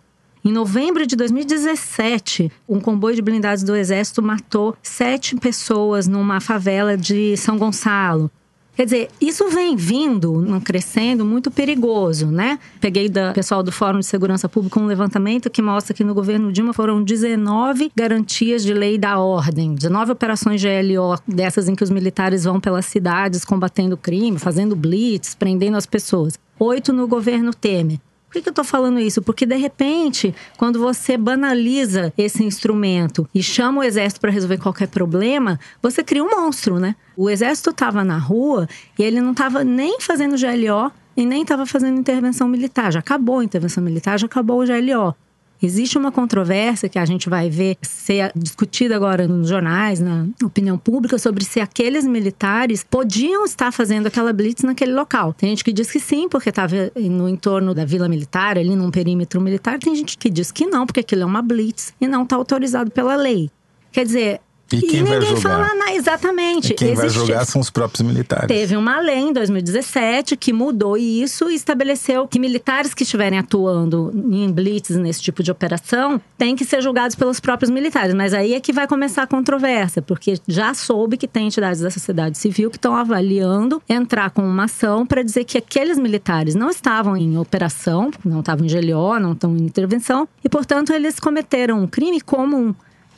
Em novembro de 2017, um comboio de blindados do Exército matou sete pessoas numa favela de São Gonçalo. Quer dizer, isso vem vindo, crescendo muito perigoso, né? Peguei da pessoal do Fórum de Segurança Pública um levantamento que mostra que no governo Dilma foram 19 garantias de lei da ordem, 19 operações GLO, dessas em que os militares vão pelas cidades combatendo crime, fazendo blitz, prendendo as pessoas. Oito no governo Temer. Por que, que eu estou falando isso? Porque, de repente, quando você banaliza esse instrumento e chama o exército para resolver qualquer problema, você cria um monstro, né? O exército estava na rua e ele não estava nem fazendo GLO e nem estava fazendo intervenção militar. Já acabou a intervenção militar, já acabou o GLO. Existe uma controvérsia que a gente vai ver ser discutida agora nos jornais, na opinião pública, sobre se aqueles militares podiam estar fazendo aquela blitz naquele local. Tem gente que diz que sim, porque estava no entorno da vila militar, ali num perímetro militar. Tem gente que diz que não, porque aquilo é uma blitz e não está autorizado pela lei. Quer dizer, E quem vai ninguém julgar? fala nada. Exatamente. E quem vai Existe- julgar são os próprios militares. Teve uma lei em 2017 que mudou isso e estabeleceu que militares que estiverem atuando em blitz nesse tipo de operação têm que ser julgados pelos próprios militares. Mas aí é que vai começar a controvérsia, porque já soube que tem entidades da sociedade civil que estão avaliando entrar com uma ação para dizer que aqueles militares não estavam em operação, não estavam em GLO, não estão em intervenção, e portanto eles cometeram um crime comum.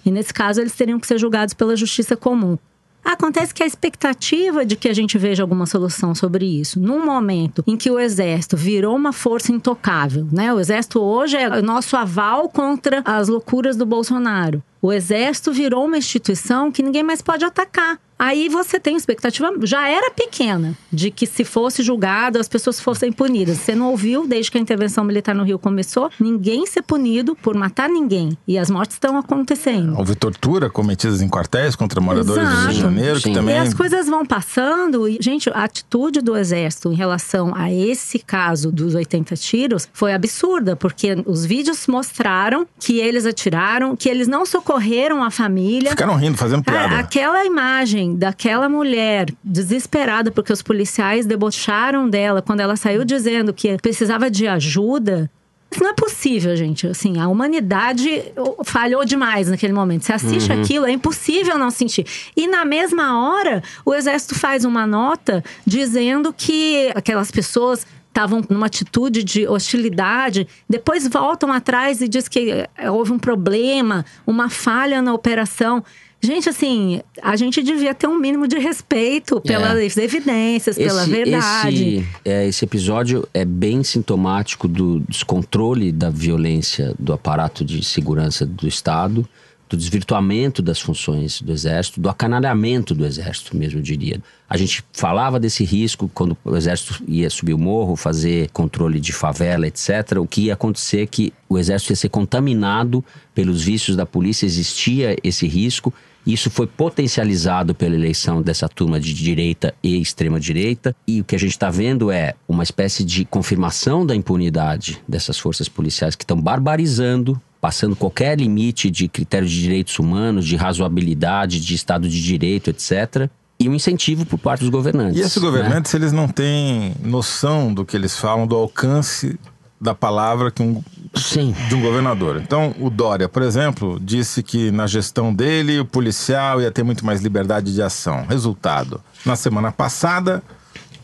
E nesse caso, eles teriam que ser julgados pela justiça comum. Acontece que a expectativa de que a gente veja alguma solução sobre isso, num momento em que o exército virou uma força intocável, né? O exército hoje é o nosso aval contra as loucuras do Bolsonaro. O exército virou uma instituição que ninguém mais pode atacar. Aí você tem expectativa, já era pequena, de que se fosse julgado, as pessoas fossem punidas. Você não ouviu, desde que a intervenção militar no Rio começou, ninguém ser punido por matar ninguém. E as mortes estão acontecendo. Houve tortura cometidas em quartéis contra moradores do Rio de Exato. Janeiro, Sim. que também. E as coisas vão passando e, gente, a atitude do exército em relação a esse caso dos 80 tiros foi absurda, porque os vídeos mostraram que eles atiraram, que eles não socorreram a família. Ficaram rindo, fazendo piada. aquela imagem daquela mulher desesperada porque os policiais debocharam dela quando ela saiu dizendo que precisava de ajuda. Isso não é possível, gente. Assim, a humanidade falhou demais naquele momento. Você assiste aquilo, é impossível não sentir. E na mesma hora, o exército faz uma nota dizendo que aquelas pessoas estavam numa atitude de hostilidade, depois voltam atrás e diz que eh, houve um problema, uma falha na operação. Gente, assim, a gente devia ter um mínimo de respeito pelas evidências, pela verdade. Esse, é, esse episódio é bem sintomático do descontrole da violência do aparato de segurança do Estado, do desvirtuamento das funções do Exército, do acanalhamento do Exército, mesmo eu diria. A gente falava desse risco quando o Exército ia subir o morro, fazer controle de favela, etc. O que ia acontecer é que o Exército ia ser contaminado pelos vícios da polícia, existia esse risco. Isso foi potencializado pela eleição dessa turma de direita e extrema-direita. E o que a gente está vendo é uma espécie de confirmação da impunidade dessas forças policiais que estão barbarizando, passando qualquer limite de critério de direitos humanos, de razoabilidade, de Estado de Direito, etc. E um incentivo por parte dos governantes. E esses né? governantes, eles não têm noção do que eles falam, do alcance da palavra que um, Sim. de um governador. Então, o Dória, por exemplo, disse que na gestão dele o policial ia ter muito mais liberdade de ação. Resultado: na semana passada,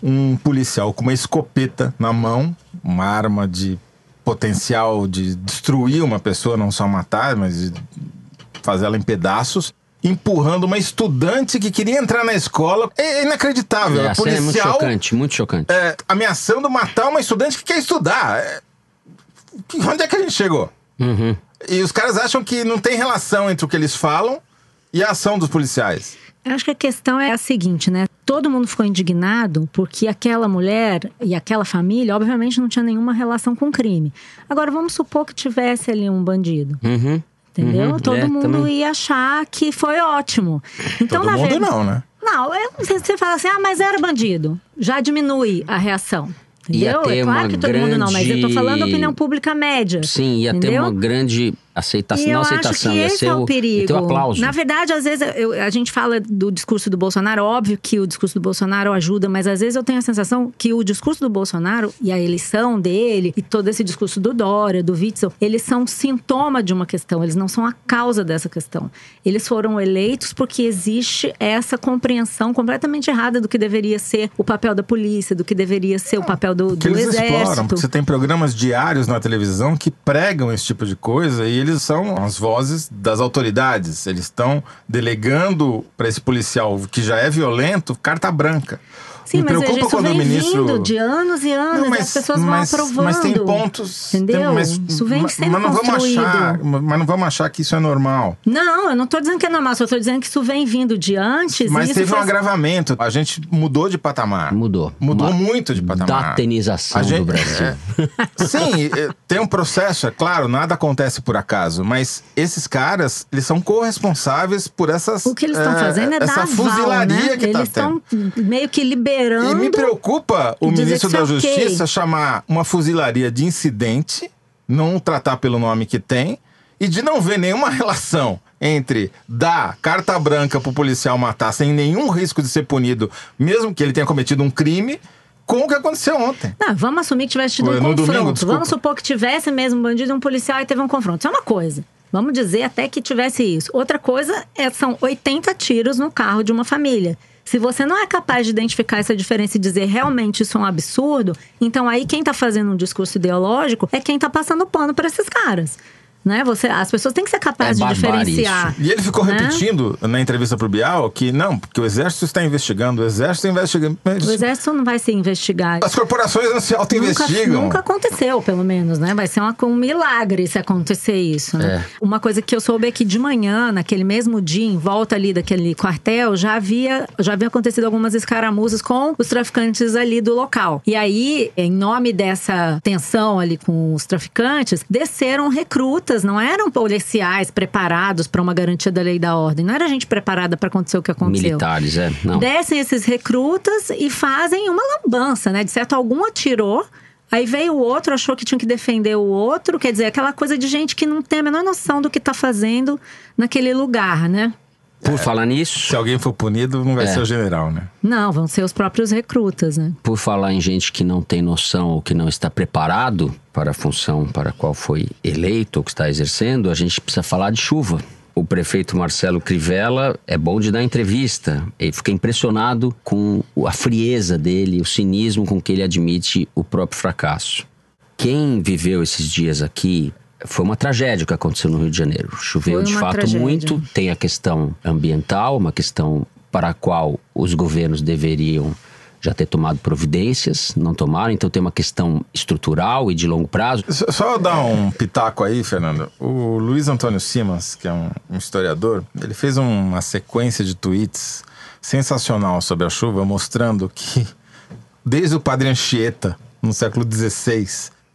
um policial com uma escopeta na mão uma arma de potencial de destruir uma pessoa, não só matar, mas de fazê-la em pedaços. Empurrando uma estudante que queria entrar na escola. É inacreditável. É, a cena é muito policial chocante, muito chocante. é, ameaçando matar uma estudante que quer estudar. É, onde é que a gente chegou? Uhum. E os caras acham que não tem relação entre o que eles falam e a ação dos policiais. Eu acho que a questão é a seguinte, né? Todo mundo ficou indignado porque aquela mulher e aquela família, obviamente, não tinha nenhuma relação com o crime. Agora, vamos supor que tivesse ali um bandido. Uhum. Entendeu? Uhum, Todo é, mundo também. ia achar que foi ótimo. Então, Todo na mundo não, né? Não, eu você fala assim, ah, mas era bandido. Já diminui a reação. Ia Entendeu? ter É claro uma que todo mundo não, mas eu tô falando grande- opinião pública média. Sim, ia ter entendeu? uma grande aceitação. E Não aceitação, acho que ia esse ser é o perigo. ter o aplauso. Na verdade, às vezes eu- a gente fala do discurso do Bolsonaro, óbvio que o discurso do Bolsonaro ajuda, mas às vezes eu tenho a sensação que o discurso do Bolsonaro e a eleição dele e todo esse discurso do Dória, do Witzel, eles são sintoma de uma questão, eles não são a causa dessa questão. Eles foram eleitos porque existe essa compreensão completamente errada do que deveria ser o papel da polícia, do que deveria ser o papel do, do eles exército. exploram, porque você tem programas diários na televisão que pregam esse tipo de coisa e eles são as vozes das autoridades. Eles estão delegando para esse policial que já é violento carta branca. Sim, Me mas preocupa isso quando o vem ministro vindo de anos e anos, Não, e as pessoas mas- vão aprovando. Mas tem pontos. Entendeu? tem- mas, isso vem mas- sendo mas não vamos construído. achar, mas não vamos achar que isso é normal. Não, eu não tô dizendo que é normal, só tô dizendo que isso vem vindo de antes. Mas e isso teve um faz- agravamento. A gente mudou de patamar. Mudou. Mudou Uma muito de patamar. datenização gente- do Brasil. é. Sim, é, tem um processo, é claro, nada acontece por acaso, mas esses caras, eles são corresponsáveis por essas. O que eles estão é, fazendo é essa dar aval, fuzilaria né? que Eles tá tendo. estão meio que liberando. E me preocupa o ministro da. Justiça chamar uma fuzilaria de incidente, não tratar pelo nome que tem, e de não ver nenhuma relação entre dar carta branca pro policial matar sem nenhum risco de ser punido, mesmo que ele tenha cometido um crime, com o que aconteceu ontem. Não, vamos assumir que tivesse tido um no confronto. domingo, vamos supor que tivesse mesmo um bandido e um policial e teve um confronto. Isso é uma coisa. Vamos dizer até que tivesse isso. Outra coisa é são 80 tiros no carro de uma família. Se você não é capaz de identificar essa diferença e dizer realmente isso é um absurdo, então aí quem tá fazendo um discurso ideológico é quem tá passando pano para esses caras. Né? Você, as pessoas têm que ser capazes É de diferenciar. E ele ficou né? repetindo na entrevista pro Bial que não, porque o exército está investigando, o exército está investigando. Mas O exército não vai se investigar. As corporações não se auto-investigam. nunca aconteceu, pelo menos, né? Vai ser uma- um milagre se acontecer isso, né? É. Uma coisa que eu soube é que de manhã, naquele mesmo dia, em volta ali daquele quartel, já havia, já havia acontecido algumas escaramuzas com os traficantes ali do local. E aí, em nome dessa tensão ali com os traficantes, desceram recrutas, não eram policiais preparados para uma garantia da lei e da ordem. Não era gente preparada para acontecer o que aconteceu. Militares, é. Não. Descem esses recrutas e fazem uma lambança, né? De certo, algum atirou. Aí veio o outro, achou que tinha que defender o outro. Quer dizer, aquela coisa de gente que não tem a menor noção do que tá fazendo naquele lugar, né? Por falar nisso, Se alguém for punido, não vai É. ser o general, né? Não, vão ser os próprios recrutas, né? por falar em gente que não tem noção ou que não está preparado para a função para a qual foi eleito ou que está exercendo, a gente precisa falar de chuva. O prefeito Marcelo Crivella é bom de dar entrevista. Ele fica impressionado com a frieza dele, o cinismo com que ele admite o próprio fracasso. Quem viveu esses dias aqui foi uma tragédia o que aconteceu no Rio de Janeiro. Choveu de fato tragédia. muito, tem a questão ambiental, uma questão para a qual os governos deveriam já ter tomado providências, não tomaram, então tem uma questão estrutural e de longo prazo. Só- Só dar um pitaco aí, Fernando. O Luiz Antônio Simas, que é um, um historiador, ele fez uma sequência de tweets sensacional sobre a chuva, mostrando que desde o Padre Anchieta, no século XVI,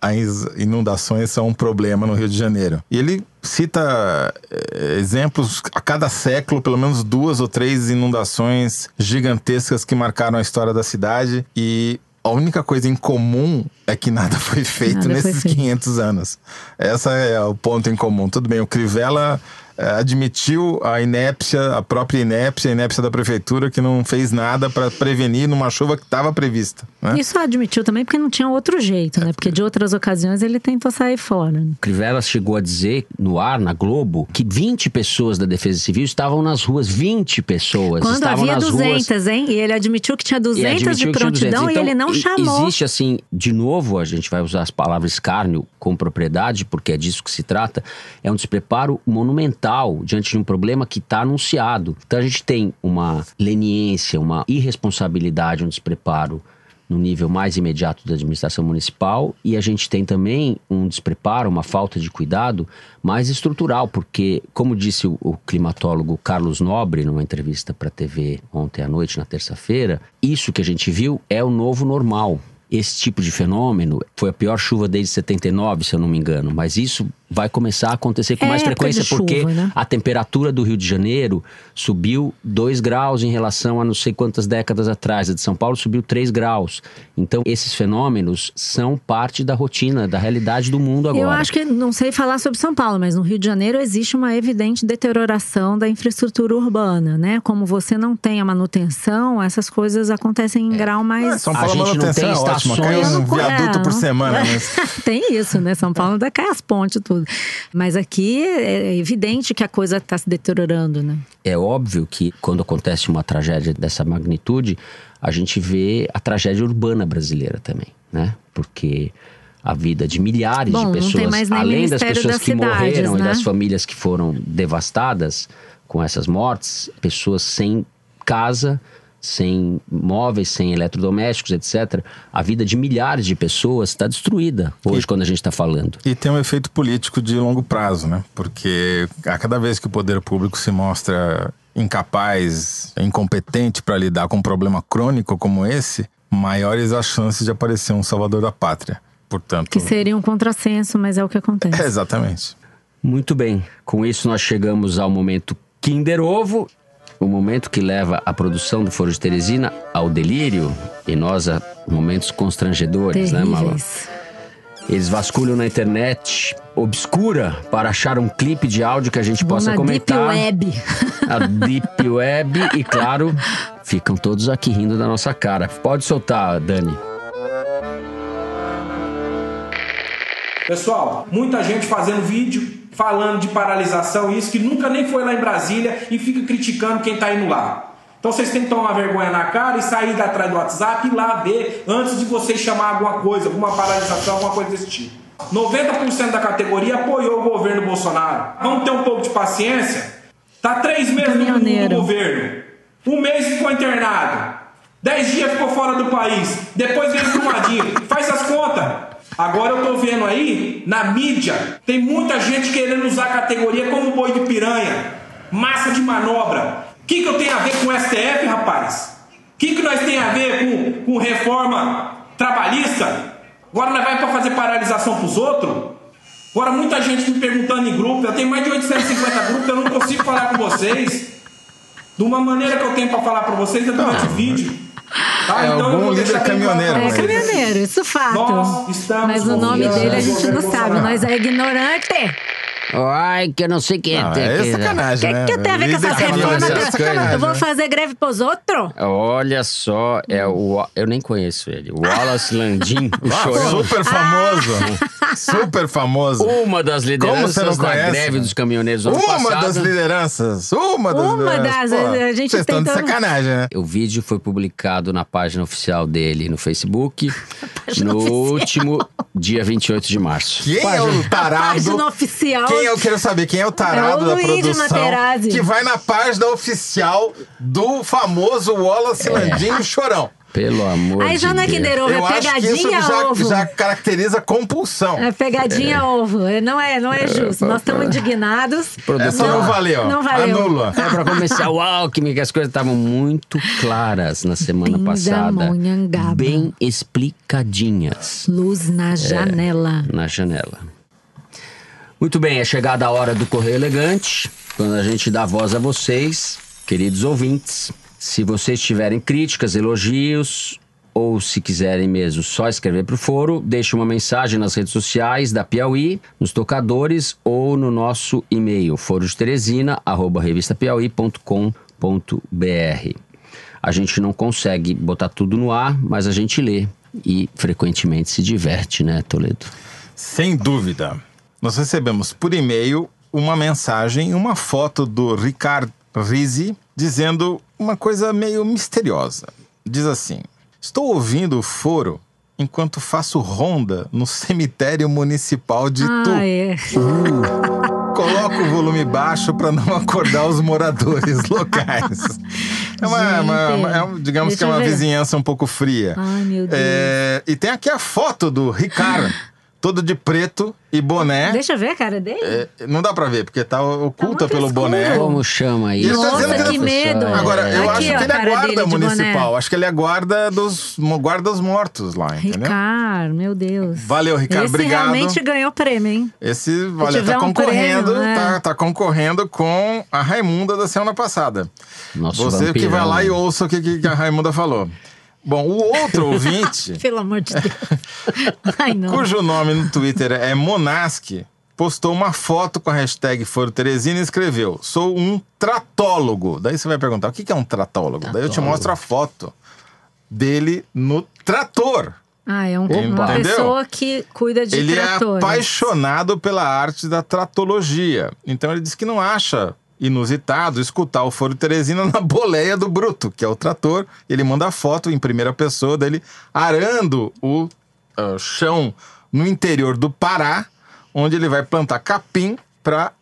as inundações são um problema no Rio de Janeiro. E ele cita eh, exemplos a cada século, pelo menos duas ou três inundações gigantescas que marcaram a história da cidade e a única coisa em comum é que nada foi feito Nada foi nesses feito. 500 anos. Essa é o ponto em comum. Tudo bem, o Crivella admitiu a inépcia, a própria inépcia, a inépcia da prefeitura, que não fez nada para prevenir numa chuva que estava prevista. Né? Isso admitiu também porque não tinha outro jeito, né? Porque de outras ocasiões ele tentou sair fora. né? Crivella chegou a dizer no ar, na Globo, que 20 pessoas da Defesa Civil estavam nas ruas. 20 pessoas Quando estavam havia nas 200, ruas. hein? E ele admitiu que tinha E 200 admitiu de tinha 200. prontidão e Então, ele não chamou. Existe assim, de novo, a gente vai usar as palavras escárnio com propriedade, porque é disso que se trata. É um despreparo monumental diante de um problema que está anunciado. Então a gente tem uma leniência, uma irresponsabilidade, um despreparo no nível mais imediato da administração municipal e a gente tem também um despreparo, uma falta de cuidado mais estrutural, porque, como disse o, climatólogo Carlos Nobre numa entrevista para a TV ontem à noite, na terça-feira, isso que a gente viu é o novo normal. Esse tipo de fenômeno foi a pior chuva desde 79, se eu não me engano, mas isso vai começar a acontecer com É mais frequência de porque chuva, né? a temperatura do Rio de Janeiro subiu 2 graus em relação a não sei quantas décadas atrás. A de São Paulo subiu 3 graus. Então, esses fenômenos são parte da rotina, da realidade do mundo agora. Eu acho que, não sei falar sobre São Paulo, mas no Rio de Janeiro existe uma evidente deterioração da infraestrutura urbana, né? Como você não tem a manutenção, essas coisas acontecem em grau mais. É, São A Paulo, a gente não tem é ótima. Cai estações- um Eu não- viaduto é, por semana. Mas... Tem isso, né? São Paulo ainda cai as pontes e tudo. Mas aqui é evidente que a coisa está se deteriorando, né? É óbvio que quando acontece uma tragédia dessa magnitude, a gente vê a tragédia urbana brasileira também, né? Porque a vida de milhares Bom, de pessoas, além das pessoas das que Cidades, morreram e né? das famílias que foram devastadas com essas mortes, pessoas sem casa, sem móveis, sem eletrodomésticos, etc. A vida de milhares de pessoas está destruída hoje, quando a gente está falando. E tem um efeito político de longo prazo, né? Porque a cada vez que o poder público se mostra incapaz, incompetente para lidar com um problema crônico como esse, maiores as chances de aparecer um salvador da pátria. Portanto, Que seria um contrassenso, mas é o que acontece. é exatamente. Muito bem, com isso nós chegamos ao momento Kinder Ovo, o momento que leva a produção do Foro de Teresina ao delírio e nós a momentos constrangedores, né, Mala? Terríveis. Eles vasculham na internet obscura para achar um clipe de áudio que a gente possa na comentar. Deep Web. A Deep Web e, claro, ficam todos aqui rindo da nossa cara. Pode soltar, Dani. Pessoal, muita gente fazendo vídeo falando de paralisação, isso que nunca nem foi lá em Brasília e fica criticando quem tá indo lá. Então vocês têm que tomar vergonha na cara e sair da atrás do WhatsApp e lá ver antes de vocês chamar alguma coisa, alguma paralisação, alguma coisa desse tipo. 90% da categoria apoiou o governo Bolsonaro. Vamos ter um pouco de paciência. Tá três meses no, governo. Um mês ficou internado. Dez dias ficou fora do país. Depois veio Brumadinho. Faz as contas. Agora eu tô vendo aí, na mídia, tem muita gente querendo usar a categoria como boi de piranha. Massa de manobra. O que, que eu tenho a ver com o STF, rapaz? O que, que nós tem a ver com, com reforma trabalhista? Agora nós vai para fazer paralisação pros outros? Agora muita gente me perguntando em grupo, eu tenho mais de 850 grupos, eu não consigo falar com vocês. De uma maneira que eu tenho para falar para vocês é durante o vídeo. Tá? É eu algum líder caminhoneiro, É caminhoneiro, isso fato. Nós estamos Mas o nome dele a gente não sabe, nós é ignorante. Ai, que eu não sei quem Não, é que- sacanagem, O né? que, que tem a ver com essas reformas? é Eu vou né? fazer greve pros outros? Olha só, é o. Eu nem conheço ele. O Wallace Landim, o Ah, chorão. super famoso. super famoso. Uma das lideranças da greve dos caminhoneiros ano Uma passado. das lideranças. Uma das Uma lideranças. das- Pô, a gente Vocês estão de tentando- sacanagem, né? O vídeo foi publicado na página oficial dele no Facebook no último dia 28 de março. Quem é o tarado? Página oficial. Quem eu quero saber quem é o tarado É o da produção Materazzi. que vai na página oficial do famoso Wallace Landinho Chorão. Pelo amor Aí de já não é Deus. Kinder Ovo, é acho que isso pegadinha já, ovo. já caracteriza compulsão. É pegadinha ovo. É, Não é, não é justo. Nós estamos indignados. Essa não valeu. Não valeu. Anula. É pra começar o Alckmin, que as coisas estavam muito claras na semana passada. Pindamonhangaba. Bem explicadinhas Luz na janela. na janela. Muito bem, é chegada a hora do Correio Elegante, quando a gente dá voz a vocês, queridos ouvintes. Se vocês tiverem críticas, elogios, ou se quiserem mesmo só escrever para o foro, deixe uma mensagem nas redes sociais da Piauí, nos tocadores ou no nosso e-mail forosteresina@revistapiauí.com.br. A gente não consegue botar tudo no ar, mas a gente lê e frequentemente se diverte, né, Toledo? Sem dúvida. Nós recebemos por e-mail uma mensagem, uma foto do Ricard Rizzi dizendo uma coisa meio misteriosa. Diz assim: Estou ouvindo o foro enquanto faço ronda no cemitério municipal de Tu. Ah, é. Coloco o volume baixo para não acordar os moradores locais. É uma, Gente, uma- uma- é digamos que é uma ver. vizinhança um pouco fria. Ai, meu Deus. É, e tem aqui a foto do Ricard, todo de preto e boné. Deixa eu ver a cara dele. É, não dá pra ver, porque tá oculta muito pelo escuro. boné. Como chama isso? ele tá dizendo Nossa, que que ele- medo. Agora, eu Aqui, acho ó, que ele é guarda municipal. Acho que ele é guarda dos, guarda dos mortos lá, entendeu? Ricardo, meu Deus. Valeu, Ricardo, Esse obrigado. realmente ganhou prêmio, hein? Esse valeu, tá um concorrendo, prêmio, é. tá, tá concorrendo com a Raimunda da semana passada. Nosso Você que vampirão. vai lá e ouça o que, que a Raimunda falou. Bom, o outro ouvinte, Pelo amor de Deus. Ai, não. cujo nome no Twitter é Monask, postou uma foto com a hashtag Foro Teresina e escreveu: Sou um tratólogo. Daí você vai perguntar: o que é um tratólogo? Daí eu te Tratólogo. mostro a foto dele no trator. Ah, é um- uma pessoa que cuida de ele é tratores. apaixonado pela arte da tratologia. Então ele diz que não acha inusitado escutar o Foro Teresina na boleia do Bruto, que é o trator. Ele manda a foto em primeira pessoa dele arando o ah, chão no interior do Pará, onde ele vai plantar capim para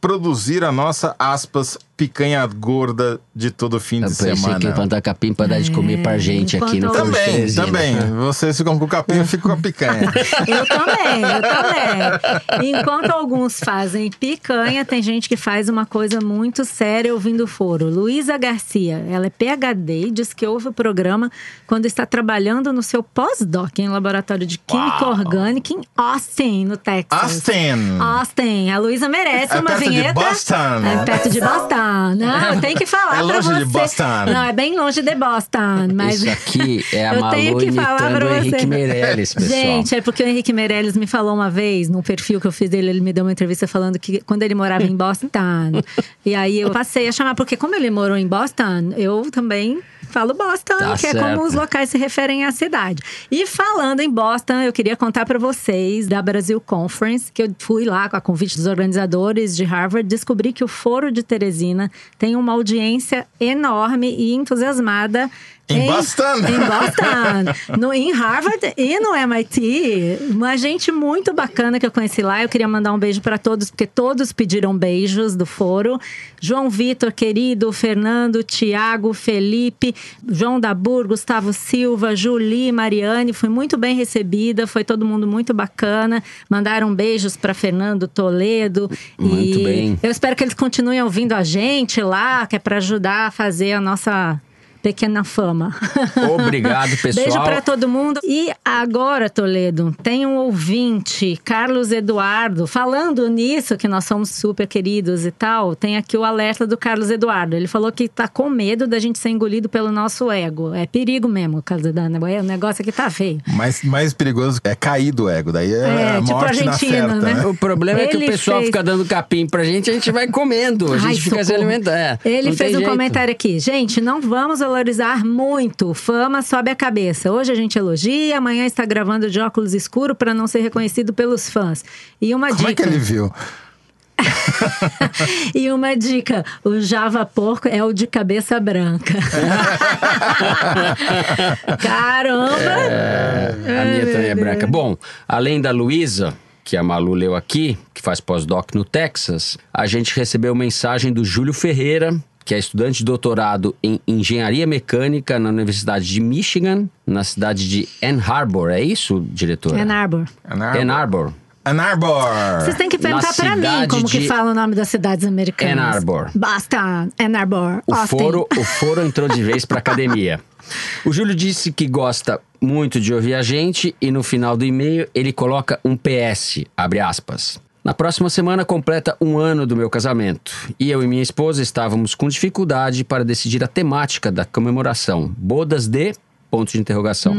produzir a nossa, aspas, picanha gorda de todo fim Eu de semana. que plantar capim pra dar de comer pra gente aqui no Também, também. Vocês ficam com o capim, eu fico com a picanha. Eu também, eu também. Enquanto alguns fazem picanha, tem gente que faz uma coisa muito séria ouvindo o foro. Luísa Garcia, ela é PhD e diz que ouve o programa quando está trabalhando no seu pós-doc em laboratório de química orgânica em Austin, no Texas. Austin. Austin. A Luísa merece É uma perto de vinheta. Boston. É perto de Boston. Não, tem que falar É pra longe você. de Boston. Não, é bem longe de Boston. Mas Isso aqui é a eu Malu tenho que falar pra o Henrique você. Meirelles, pessoal. Gente, é porque o Henrique Meirelles me falou uma vez, num perfil que eu fiz dele, ele me deu uma entrevista falando que quando ele morava em Boston. e aí eu passei a chamar, porque como ele morou em Boston, eu também falo Boston, Tá que é certo. como os locais se referem à cidade. E falando em Boston, eu queria contar para vocês da Brasil Conference, que eu fui lá com a convite dos organizadores de Harvard, descobri que o Foro de Teresina tem uma audiência enorme e entusiasmada Em Boston? Em Boston, no, em Harvard e no MIT. Uma gente muito bacana que eu conheci lá. Eu queria mandar um beijo para todos, porque todos pediram beijos do foro. João Vitor, querido, Fernando, Tiago, Felipe, João Dabur, Gustavo Silva, Julie, Mariane. Fui muito bem recebida, foi todo mundo muito bacana. Mandaram beijos para Fernando Toledo. Muito e bem. Eu espero que eles continuem ouvindo a gente lá, que é para ajudar a fazer a nossa pequena fama. Obrigado, pessoal. Beijo pra todo mundo. E agora, Toledo, tem um ouvinte, Carlos Eduardo, falando nisso, que nós somos super queridos e tal. Tem aqui o alerta do Carlos Eduardo. Ele falou que tá com medo da gente ser engolido pelo nosso ego. É perigo mesmo, Carlos Eduardo. O negócio aqui tá feio. Mas mais perigoso é cair do ego. Daí é, É, a tipo morte na certa, né? né? O problema é que o Ele pessoal fez- fica dando capim pra gente, a gente vai comendo. A gente Ai, fica se socorro. alimentando. É, Ele fez um jeito. comentário aqui. Gente, não vamos valorizar muito. Fama sobe a cabeça. Hoje a gente elogia, amanhã está gravando de óculos escuro para não ser reconhecido pelos fãs. E uma Como é que dica. ele viu? E uma dica: o Java Porco é o de cabeça branca. Caramba! A minha também é branca. Bom, além da Luísa, que a Malu leu aqui, que faz pós-doc no Texas, a gente recebeu mensagem do Júlio Ferreira, que é estudante de doutorado em engenharia mecânica na Universidade de Michigan, na cidade de Ann Arbor. É isso, diretor? Ann Arbor. Ann Arbor. Ann Arbor. Ann Arbor. Vocês têm que perguntar Na pra mim cidade como que fala o nome das cidades americanas. Ann Arbor. Boston, Ann Arbor, O Austin. foro, o foro entrou de vez pra academia. O Júlio disse que gosta muito de ouvir a gente e no final do e-mail ele coloca um PS, abre aspas. Na próxima semana completa um ano do meu casamento e eu e minha esposa estávamos com dificuldade para decidir a temática da comemoração. Bodas de ponto de interrogação.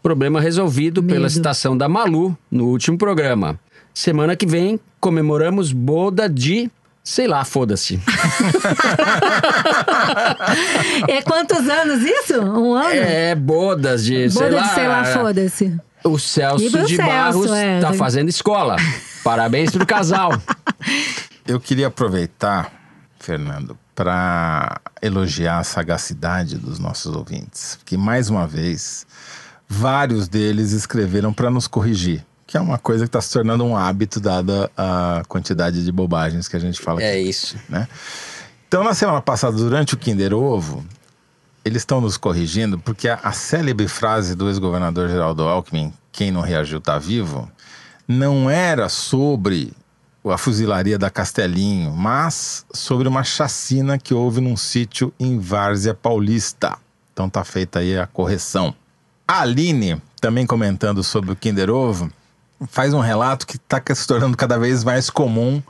Problema resolvido pela Medo. citação da Malu no último programa. Semana que vem comemoramos boda de. Sei lá, foda-se. É quantos anos isso? Um ano? É, bodas de. sei Boda lá, de sei lá, foda-se. O Celso de Celso, Barros é. tá fazendo escola. Parabéns pro casal. Eu queria aproveitar, Fernando, para elogiar a sagacidade dos nossos ouvintes, porque mais uma vez vários deles escreveram para nos corrigir, que é uma coisa que está se tornando um hábito dada a quantidade de bobagens que a gente fala. É aqui, isso. né? Então, na semana passada, durante o Kinder Ovo, eles estão nos corrigindo porque a, a célebre frase do ex-governador Geraldo Alckmin, quem não reagiu tá vivo, não era sobre a fuzilaria da Castelinho, mas sobre uma chacina que houve num sítio em Várzea Paulista. Então tá feita aí a correção. A Aline, também comentando sobre o Kinder Ovo, faz um relato que está se tornando cada vez mais comum,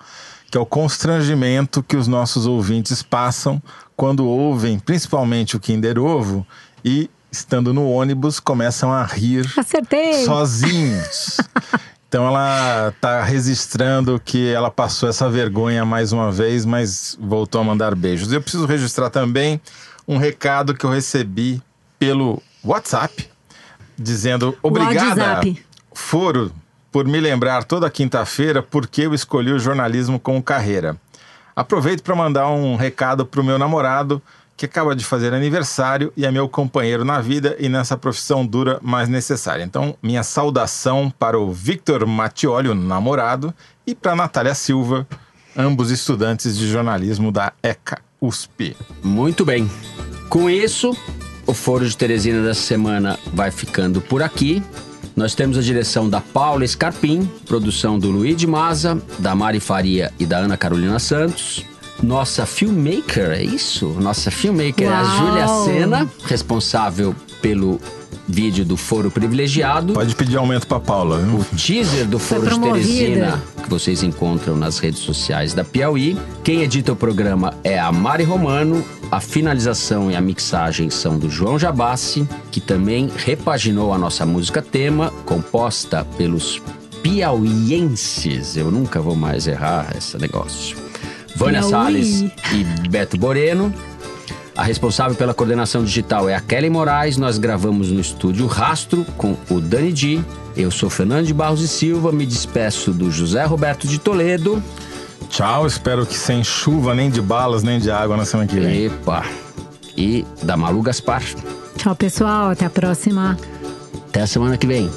que é o constrangimento que os nossos ouvintes passam quando ouvem principalmente o Kinder Ovo e, estando no ônibus, começam a rir Acertei. sozinhos. Então ela está registrando que ela passou essa vergonha mais uma vez, mas voltou a mandar beijos. Eu preciso registrar também um recado que eu recebi pelo WhatsApp, dizendo obrigada, WhatsApp. Foro, por me lembrar toda quinta-feira porque eu escolhi o jornalismo como carreira. Aproveito para mandar um recado para o meu namorado, que acaba de fazer aniversário e é meu companheiro na vida e nessa profissão dura, mas necessária. Então, minha saudação para o Victor Mattioli, o namorado, e para a Natália Silva, ambos estudantes de jornalismo da ECA USP. Muito bem. Com isso, o Foro de Teresina dessa semana vai ficando por aqui. Nós temos a direção da Paula Scarpim, produção do Luiz de Maza, da Mari Faria e da Ana Carolina Santos. Nossa filmmaker, é isso? Nossa filmmaker é a Uau! Júlia Sena, responsável pelo vídeo do Foro Privilegiado. Pode pedir aumento para Paula, viu? O teaser do Foro de. Teresina, que vocês encontram nas redes sociais da Piauí. Quem edita o programa é a Mari Romano. A finalização e a mixagem são do João Jabassi, que também repaginou a nossa música tema, composta pelos piauienses. Eu nunca vou mais errar esse negócio. Vânia. Salles e Beto Boreno. A responsável pela coordenação digital é a Kelly Moraes. Nós gravamos no estúdio Rastro com o Dani Di. Eu sou Fernando de Barros e Silva. Me despeço do José Roberto de Toledo. Tchau, espero que sem chuva, nem de balas, nem de água na semana que vem. Epa! E da Malu Gaspar. Tchau, pessoal. Até a próxima. Até a semana que vem.